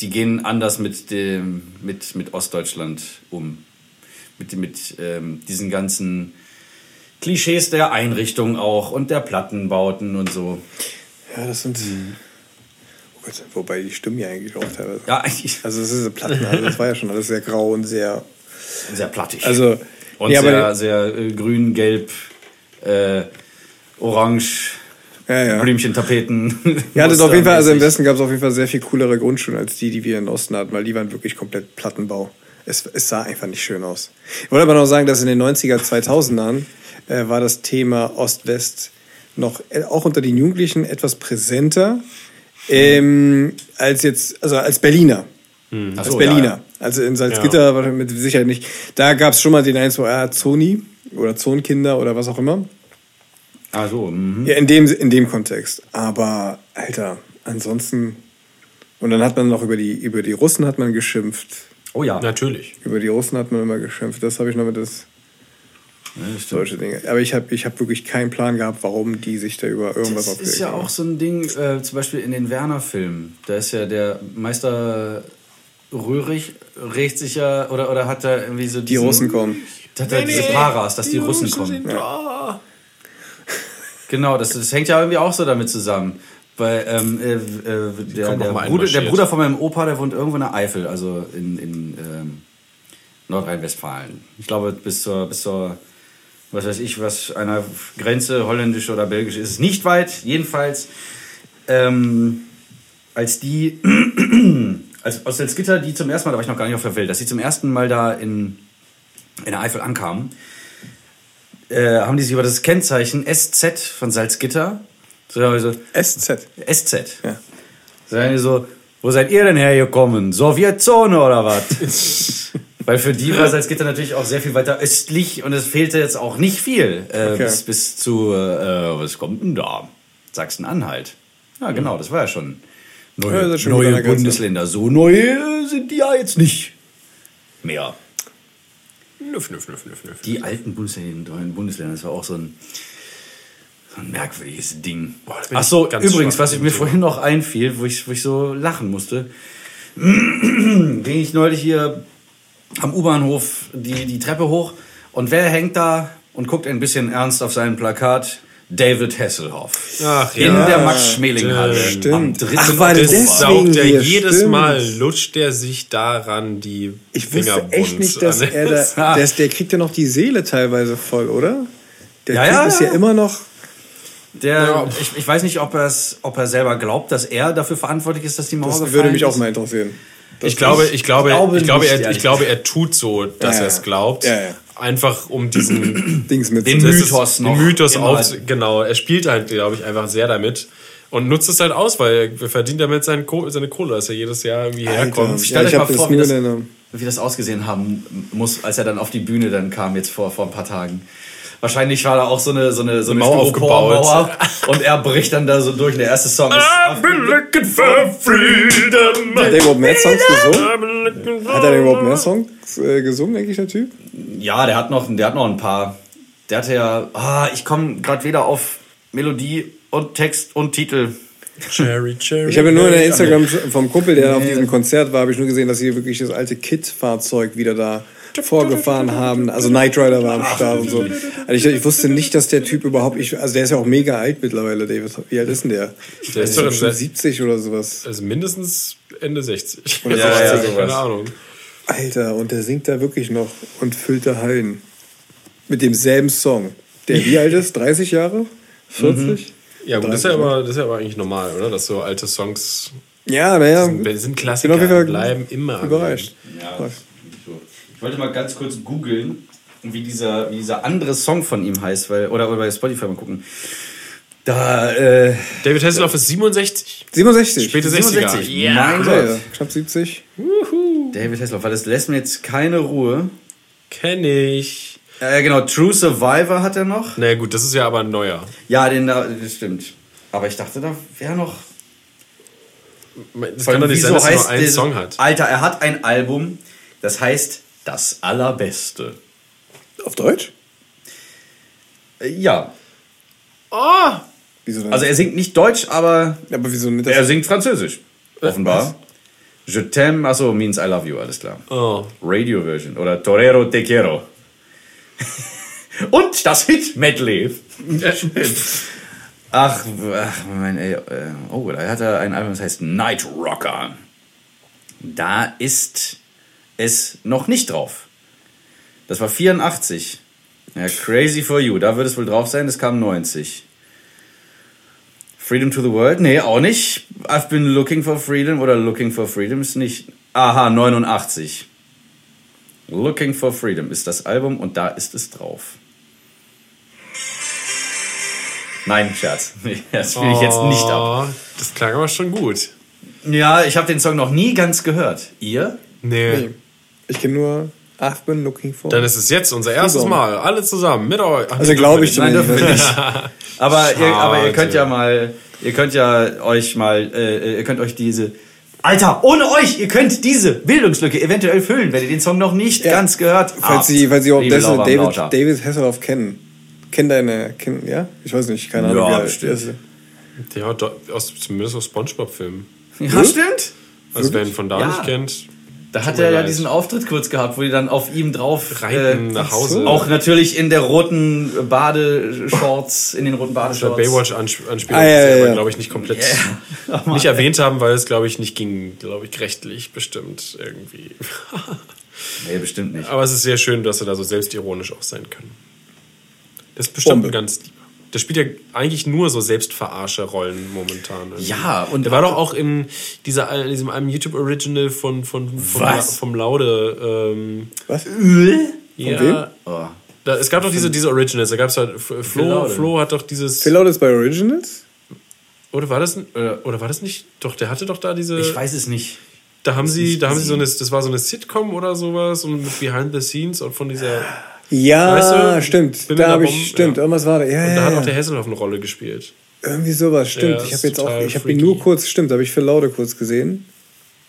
die gehen anders mit dem, mit, mit Ostdeutschland um. Mit, mit ähm, diesen ganzen Klischees der Einrichtung auch und der Plattenbauten und so. Ja, das sind. Oh Gott, wobei die stimmen ja eigentlich auch teilweise. Ja, eigentlich Also es ist Platten, also das war ja schon alles sehr grau und sehr. sehr plattig. Also und nee, sehr, sehr äh, grün, gelb, äh, orange, ja, ja. Blümchentapeten. Ja, das auf jeden Fall, also im. Westen gab es auf jeden Fall sehr viel coolere Grundschulen als die, die wir im Osten hatten, weil die waren wirklich komplett Plattenbau. Es, es sah einfach nicht schön aus. Ich wollte aber noch sagen, dass in den 90er, 2000ern äh, war das Thema Ost-West noch äh, auch unter den Jugendlichen etwas präsenter ähm, als jetzt, also als Berliner. Ach Als so, Berliner. Ja, Also in Salzgitter war mit Sicherheit nicht. Da gab es schon mal den 1, wo er Zoni oder Zonkinder oder was auch immer. ja. Also, mhm. Ja, in dem, in dem Kontext. Aber, Alter, ansonsten. Und dann hat man noch über die, über die Russen hat man geschimpft. Oh ja. Natürlich. Über die Russen hat man immer geschimpft. Das habe ich noch mit das Ja, das solche Dinge. Aber ich habe ich hab wirklich keinen Plan gehabt, warum die sich da über irgendwas Das aufgeregt ist ja haben. auch so ein Ding, äh, zum Beispiel in den Werner-Filmen. Da ist ja der Meister Röhrig, regt sich ja, oder, oder hat da irgendwie so Die diesen- Russen kommen. Hat er diese Paras, dass die, Russen kommen. da. Genau, das, das hängt ja irgendwie auch so damit zusammen. Weil ähm, äh, äh, der, der, Bruder, der. Bruder von meinem Opa, der wohnt irgendwo in der Eifel, also in, in ähm, Nordrhein-Westfalen. Ich glaube, bis zur, bis zur, was weiß ich, was einer Grenze, holländisch oder belgisch ist es nicht weit. Jedenfalls, ähm, als die, als aus Salzgitter, die zum ersten Mal, da war ich noch gar nicht auf der Welt, dass sie zum ersten Mal da in, in der Eifel ankamen, äh, haben die sich über das Kennzeichen SZ von Salzgitter, so, also SZ. SZ, Ja. sagen die so, wo seid ihr denn hergekommen? Sowjetzone oder was? Weil für die war Salzgitter natürlich auch sehr viel weiter östlich und es fehlte jetzt auch nicht viel äh, Okay. bis, bis zu, äh, was kommt denn da? Sachsen-Anhalt. Ja, genau, das war ja schon neue, Ja, schon neue. Bundesländer. So neu sind die ja jetzt nicht mehr. Nüff, nüff, nüff, nüff, nüff. Die alten Bundesländer, neuen Bundesländer, das war auch so ein, so ein merkwürdiges Ding. Boah, Ach so, übrigens, was mir vorhin noch einfiel, wo ich, wo ich so lachen musste, ging ich neulich hier am U-Bahnhof die, die Treppe hoch und wer hängt da und guckt ein bisschen ernst auf sein Plakat? David Hasselhoff. Ach In ja. der Max-Schmeling-Halle. Stimmt. Am 3. Ach, das Oktober. deswegen? Saugt er hier, jedes stimmt. Mal, lutscht er sich daran die Ich wusste echt nicht, dass er da. Der, ist- der kriegt ja noch die Seele teilweise voll, oder? Der Ja, ja, ist ja ja. immer noch. Der, Ja. ich, ich weiß nicht, ob, ob er selber glaubt, dass er dafür verantwortlich ist, dass die Mauer Das gefallen würde mich auch ist. mal interessieren. Ich glaube, ich glaube, Ich glaube ich glaube, nicht, er, ich glaube, er tut so, dass Ja, er es glaubt. Ja, ja. Einfach um diesen Dings mit. Den Mythos ist, noch den Mythos auf, genau. Er spielt halt, glaube ich, einfach sehr damit und nutzt es halt aus, weil er verdient damit seine, Kohle, seine Kohle, dass er jedes Jahr irgendwie Alter. herkommt. Ja, Stell ich euch mal vor, wie das, Erinnerung. wie das ausgesehen haben muss, als er dann auf die Bühne dann kam, jetzt vor, vor ein paar Tagen. Wahrscheinlich war da auch so eine, so eine, so eine Mauer Styropormauer und er bricht dann da so durch. Und der erste Song ist. I've been looking for freedom. Hat der überhaupt mehr Songs gesungen? Hat er überhaupt mehr Songs äh, gesungen, eigentlich, der Typ? Ja, der hat noch, der hat noch ein paar. Der hatte ja. Ah, ich komme gerade wieder auf Melodie und Text und Titel. Cherry, Cherry. Ich habe ja nur in der Instagram vom Kumpel, der auf diesem Konzert war, habe ich nur gesehen, dass sie wirklich das alte Kit-Fahrzeug wieder da vorgefahren haben. Also Knight Rider war am Start und so. Also ich, ich wusste nicht, dass der Typ überhaupt, ich, also der ist ja auch mega alt mittlerweile, David. Wie alt ist denn der? Der ist doch schon Se- 70 oder sowas. Also mindestens Ende 60. Oder Ja, ja, sowas. keine Ahnung. Alter, und der singt da wirklich noch und füllt da Hallen. Mit demselben Song. Der wie alt ist? 30 Jahre? 40? Ja, gut, das ist 30, ja, aber, das ist ja aber eigentlich normal, oder? Dass so alte Songs Ja, naja. sind, sind Klassiker, bleiben immer. Überrascht. Ja, ich wollte mal ganz kurz googeln, wie dieser, wie dieser andere Song von ihm heißt, weil, oder, oder bei Spotify mal gucken. Da, äh, David Hasselhoff ist 67. 67. Späte 60er. 67. Ja. Mein Gott. knapp 70. David Hasselhoff, weil das lässt mir jetzt keine Ruhe. Kenn ich. Äh, genau, True Survivor hat er noch. Na naja, gut, das ist ja aber ein neuer. Ja, den da, das stimmt. Aber ich dachte, da wäre noch. Das kann doch nicht sein, dass er nur einen Song hat. Alter, er hat ein Album, das heißt Das Allerbeste. Auf Deutsch? Äh, ja, Oh! Also er singt nicht Deutsch, aber aber wieso nicht er singt Französisch. Offenbar. Je t'aime, also means I love you, alles klar. oh. Radio Version oder Torero te quiero. Und das Hit-Medley. Ach, ach mein, ey, äh, oh, da hat er ein Album, das heißt Night Rocker. Da ist es noch nicht drauf. Das war 84. Ja, Crazy for You, da wird es wohl drauf sein, das kam 90. Freedom to the World? Nee, auch nicht. I've been looking for freedom oder looking for freedom ist nicht. Aha, 89. Looking for Freedom ist das Album und da ist es drauf. Nein, Scherz. Das spiele ich jetzt nicht ab. Oh, Das klang aber schon gut. Ja, ich habe den Song noch nie ganz gehört. Ihr? Nee. Nee. Ich kenne nur I've been looking for. Dann ist es jetzt unser erstes. Mal. Alle zusammen mit euch. Ach, also glaube ich Nein, zumindest. dürfen wir nicht. Aber ihr, aber ihr könnt ja mal, ihr könnt ja euch mal, äh, ihr könnt euch diese. Alter, ohne euch, ihr könnt diese Bildungslücke eventuell füllen, wenn ihr den Song noch nicht Ja. ganz gehört habt. Falls Sie, falls Sie auch David, Lauter. David Hasselhoff kennen. Kennen deine, kennen, ja? Ich weiß nicht, keine Ahnung. Ja, wie bestimmt. Ja, aus, zumindest aus Spongebob-Filmen. Ja, stimmt. Also wer ihn von da Ja. nicht kennt, Da hat er ja diesen Auftritt kurz gehabt, wo die dann auf ihm drauf reiten äh, nach Hause. auch natürlich in der roten Badeshorts, in den roten Badeshorts. Baywatch-Anspielung, Ah, ja, ja, ja. glaube ich nicht komplett nicht erwähnt haben, weil es glaube ich nicht ging, glaube ich rechtlich bestimmt irgendwie. Nee, bestimmt nicht. Aber es ist sehr schön, dass er da so selbstironisch auch sein kann. Das ist bestimmt Bombe. ein ganz Der spielt ja eigentlich nur so selbstverarsche Rollen momentan. irgendwie. Ja, und- der war doch auch in, dieser, in diesem einem YouTube-Original von, von, von Was? vom Laude. Ähm, Was? ja, wem? Oh. Da, es gab doch diese, diese Originals. Da gab es halt Flo. Flo hat doch dieses. Phil Laude ist bei Originals? Oder war das oder, oder war das nicht? Doch, der hatte doch da diese. Ich weiß es nicht. da haben sie, da haben sie so eine, das war so eine Sitcom oder sowas und mit Behind the Scenes und von dieser. Ja, Weißt du, stimmt. Da habe ich, stimmt, ja. irgendwas war da. Ja, Und ja, da hat ja. auch der Hasselhoff eine Rolle gespielt. Irgendwie sowas, stimmt. Ja, ich ist habe jetzt auch, ich habe ihn nur kurz, stimmt, da habe ich Phil Laude kurz gesehen.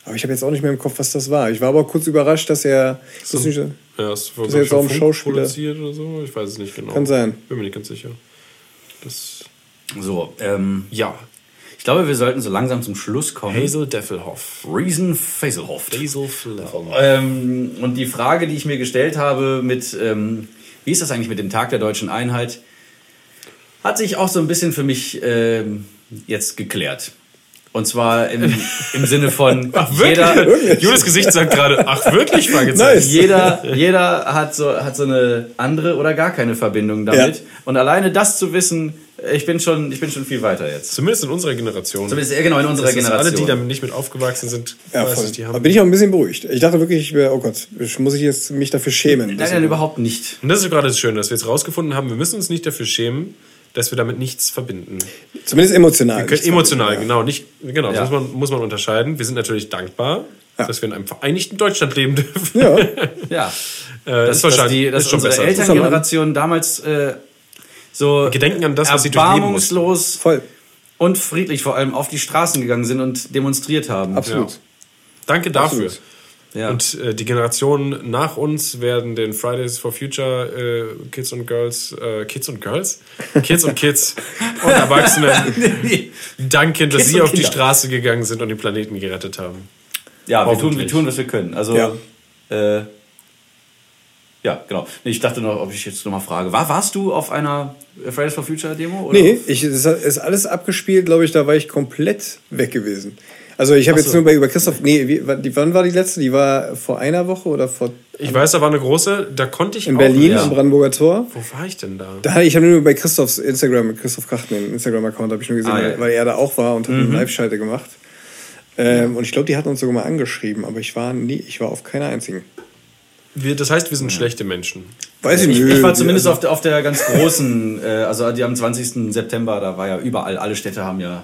Aber ich habe jetzt auch nicht mehr im Kopf, was das war. Ich war aber kurz überrascht, dass er. Ich wusste nicht, Ja, wurde Ist er jetzt schon auch ein Schauspieler? produziert oder so. Ich weiß es nicht genau. Kann sein. Bin mir nicht ganz sicher. Das, So, ähm, ja. Ich glaube, wir sollten so langsam zum Schluss kommen. Hazel Deffelhoff. Reason Fazelhoff. Hazel Flavel. Ähm, und die Frage, die ich mir gestellt habe mit, ähm, wie ist das eigentlich mit dem Tag der deutschen Einheit, hat sich auch so ein bisschen für mich ähm, jetzt geklärt. Und zwar im, im Sinne von jeder, Julius Gesicht sagt gerade, ach wirklich? Fragezeichen. Nice. jeder, jeder hat so, hat so eine andere oder gar keine Verbindung damit. Ja. Und alleine das zu wissen, ich bin schon, ich bin schon viel weiter jetzt. Zumindest in unserer Generation. Zumindest eher genau in unserer Generation. alle, die damit nicht mit aufgewachsen sind, Ja, weiß voll. ich, die Da haben. bin ich auch ein bisschen beruhigt. Ich dachte wirklich, oh Gott, muss ich jetzt mich dafür schämen? Nein, nein, überhaupt nicht. Und das ist gerade das Schöne, dass wir jetzt rausgefunden haben, wir müssen uns nicht dafür schämen, dass wir damit nichts verbinden. Zumindest emotional. Können, emotional, genau, nicht, genau, Ja. das muss man, muss man unterscheiden. Wir sind natürlich dankbar, Ja. dass wir in einem vereinigten Deutschland leben dürfen. Ja, Ja. Äh, dass, ist wahrscheinlich dass, die, dass ist schon unsere besser. Elterngeneration damals äh, so Gedenken an das, was sie durchleben voll. und friedlich vor allem auf die Straßen gegangen sind und demonstriert haben. Absolut. Ja. Danke dafür. Absolut. Ja. Und äh, die Generationen nach uns werden den Fridays for Future äh, Kids und Girls, äh, Kids und Girls? Kids und Kids und Erwachsene danken, dass Kids sie auf die Kinder. Straße gegangen sind und den Planeten gerettet haben. ja, wir tun, wir tun, was wir können. Also, Ja. äh, ja, genau. Nee, Ich dachte noch, ob ich jetzt nochmal frage. War, warst du auf einer Fridays for Future Demo? Oder? Nee, ich, es ist alles abgespielt, glaube ich, da war ich komplett weg gewesen. Also ich habe jetzt nur bei über Christoph, nee, wie, wann- war die letzte? Die war vor einer Woche oder vor Ich weiß, da war eine große, da konnte ich in auch, Berlin ja. am Brandenburger Tor. Wo war ich denn da? Da ich habe nur bei Christophs Instagram, Christoph Krachten, den Instagram-Account habe ich nur gesehen, Ah, ja. weil, er da auch war und hat eine Live-Schalte gemacht. Ähm, Und ich glaube, die hatten uns sogar mal angeschrieben, aber ich war nie, ich war auf keiner einzigen. Wir, das heißt, wir sind schlechte Menschen. Weiß ich, Ich, nicht. ich war zumindest auf der, auf der ganz großen, äh, also die am 20. September, da war ja überall, alle Städte haben ja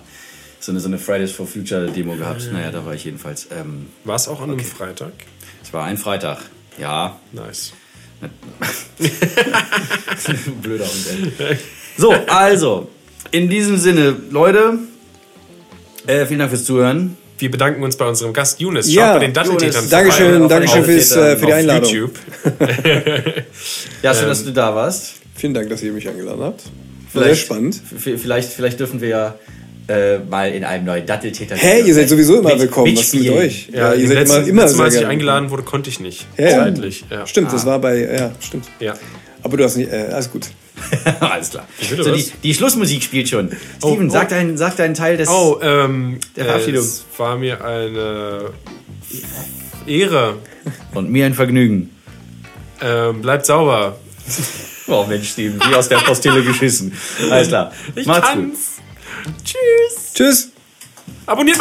so eine, so eine Fridays for Future Demo gehabt. Naja, da war ich jedenfalls. Ähm, War es auch an einem Freitag? es war ein Freitag. Ja, Nice. blöder Hund, ey. So, also, in diesem Sinne, Leute, äh, vielen Dank fürs Zuhören. Wir bedanken uns bei unserem Gast Younes. Schaut Ja, bei den Datteltätern. Dankeschön, Dankeschön auf- fürs, äh, für die Einladung. YouTube. Ja, schön, dass du da warst. Vielen Dank, dass ihr mich eingeladen habt. War sehr spannend. Vielleicht, vielleicht dürfen wir ja äh, mal in einem neuen Datteltäter. Hä, ihr seid sowieso immer mit- willkommen. Was ist mit mitspielen. euch? Ja, ihr im seid letzten, immer, immer letzten Mal, als ich eingeladen wurde, konnte ich nicht. Ja, ja. Zeitlich. Ja. Stimmt, das war bei, ja, stimmt. Ja. Aber du hast nicht, äh, alles gut. Alles klar. So, die, die Schlussmusik spielt schon. Steven, oh. sag, deinen, sag deinen Teil des. Oh, ähm, Der Verabschiedung. es war mir eine Ehre. Und mir ein Vergnügen. Ähm, bleibt sauber. Oh Mensch, Steven, wie aus der Postille geschissen. Alles klar. Ich Macht's gut. Tschüss. Tschüss. Abonniert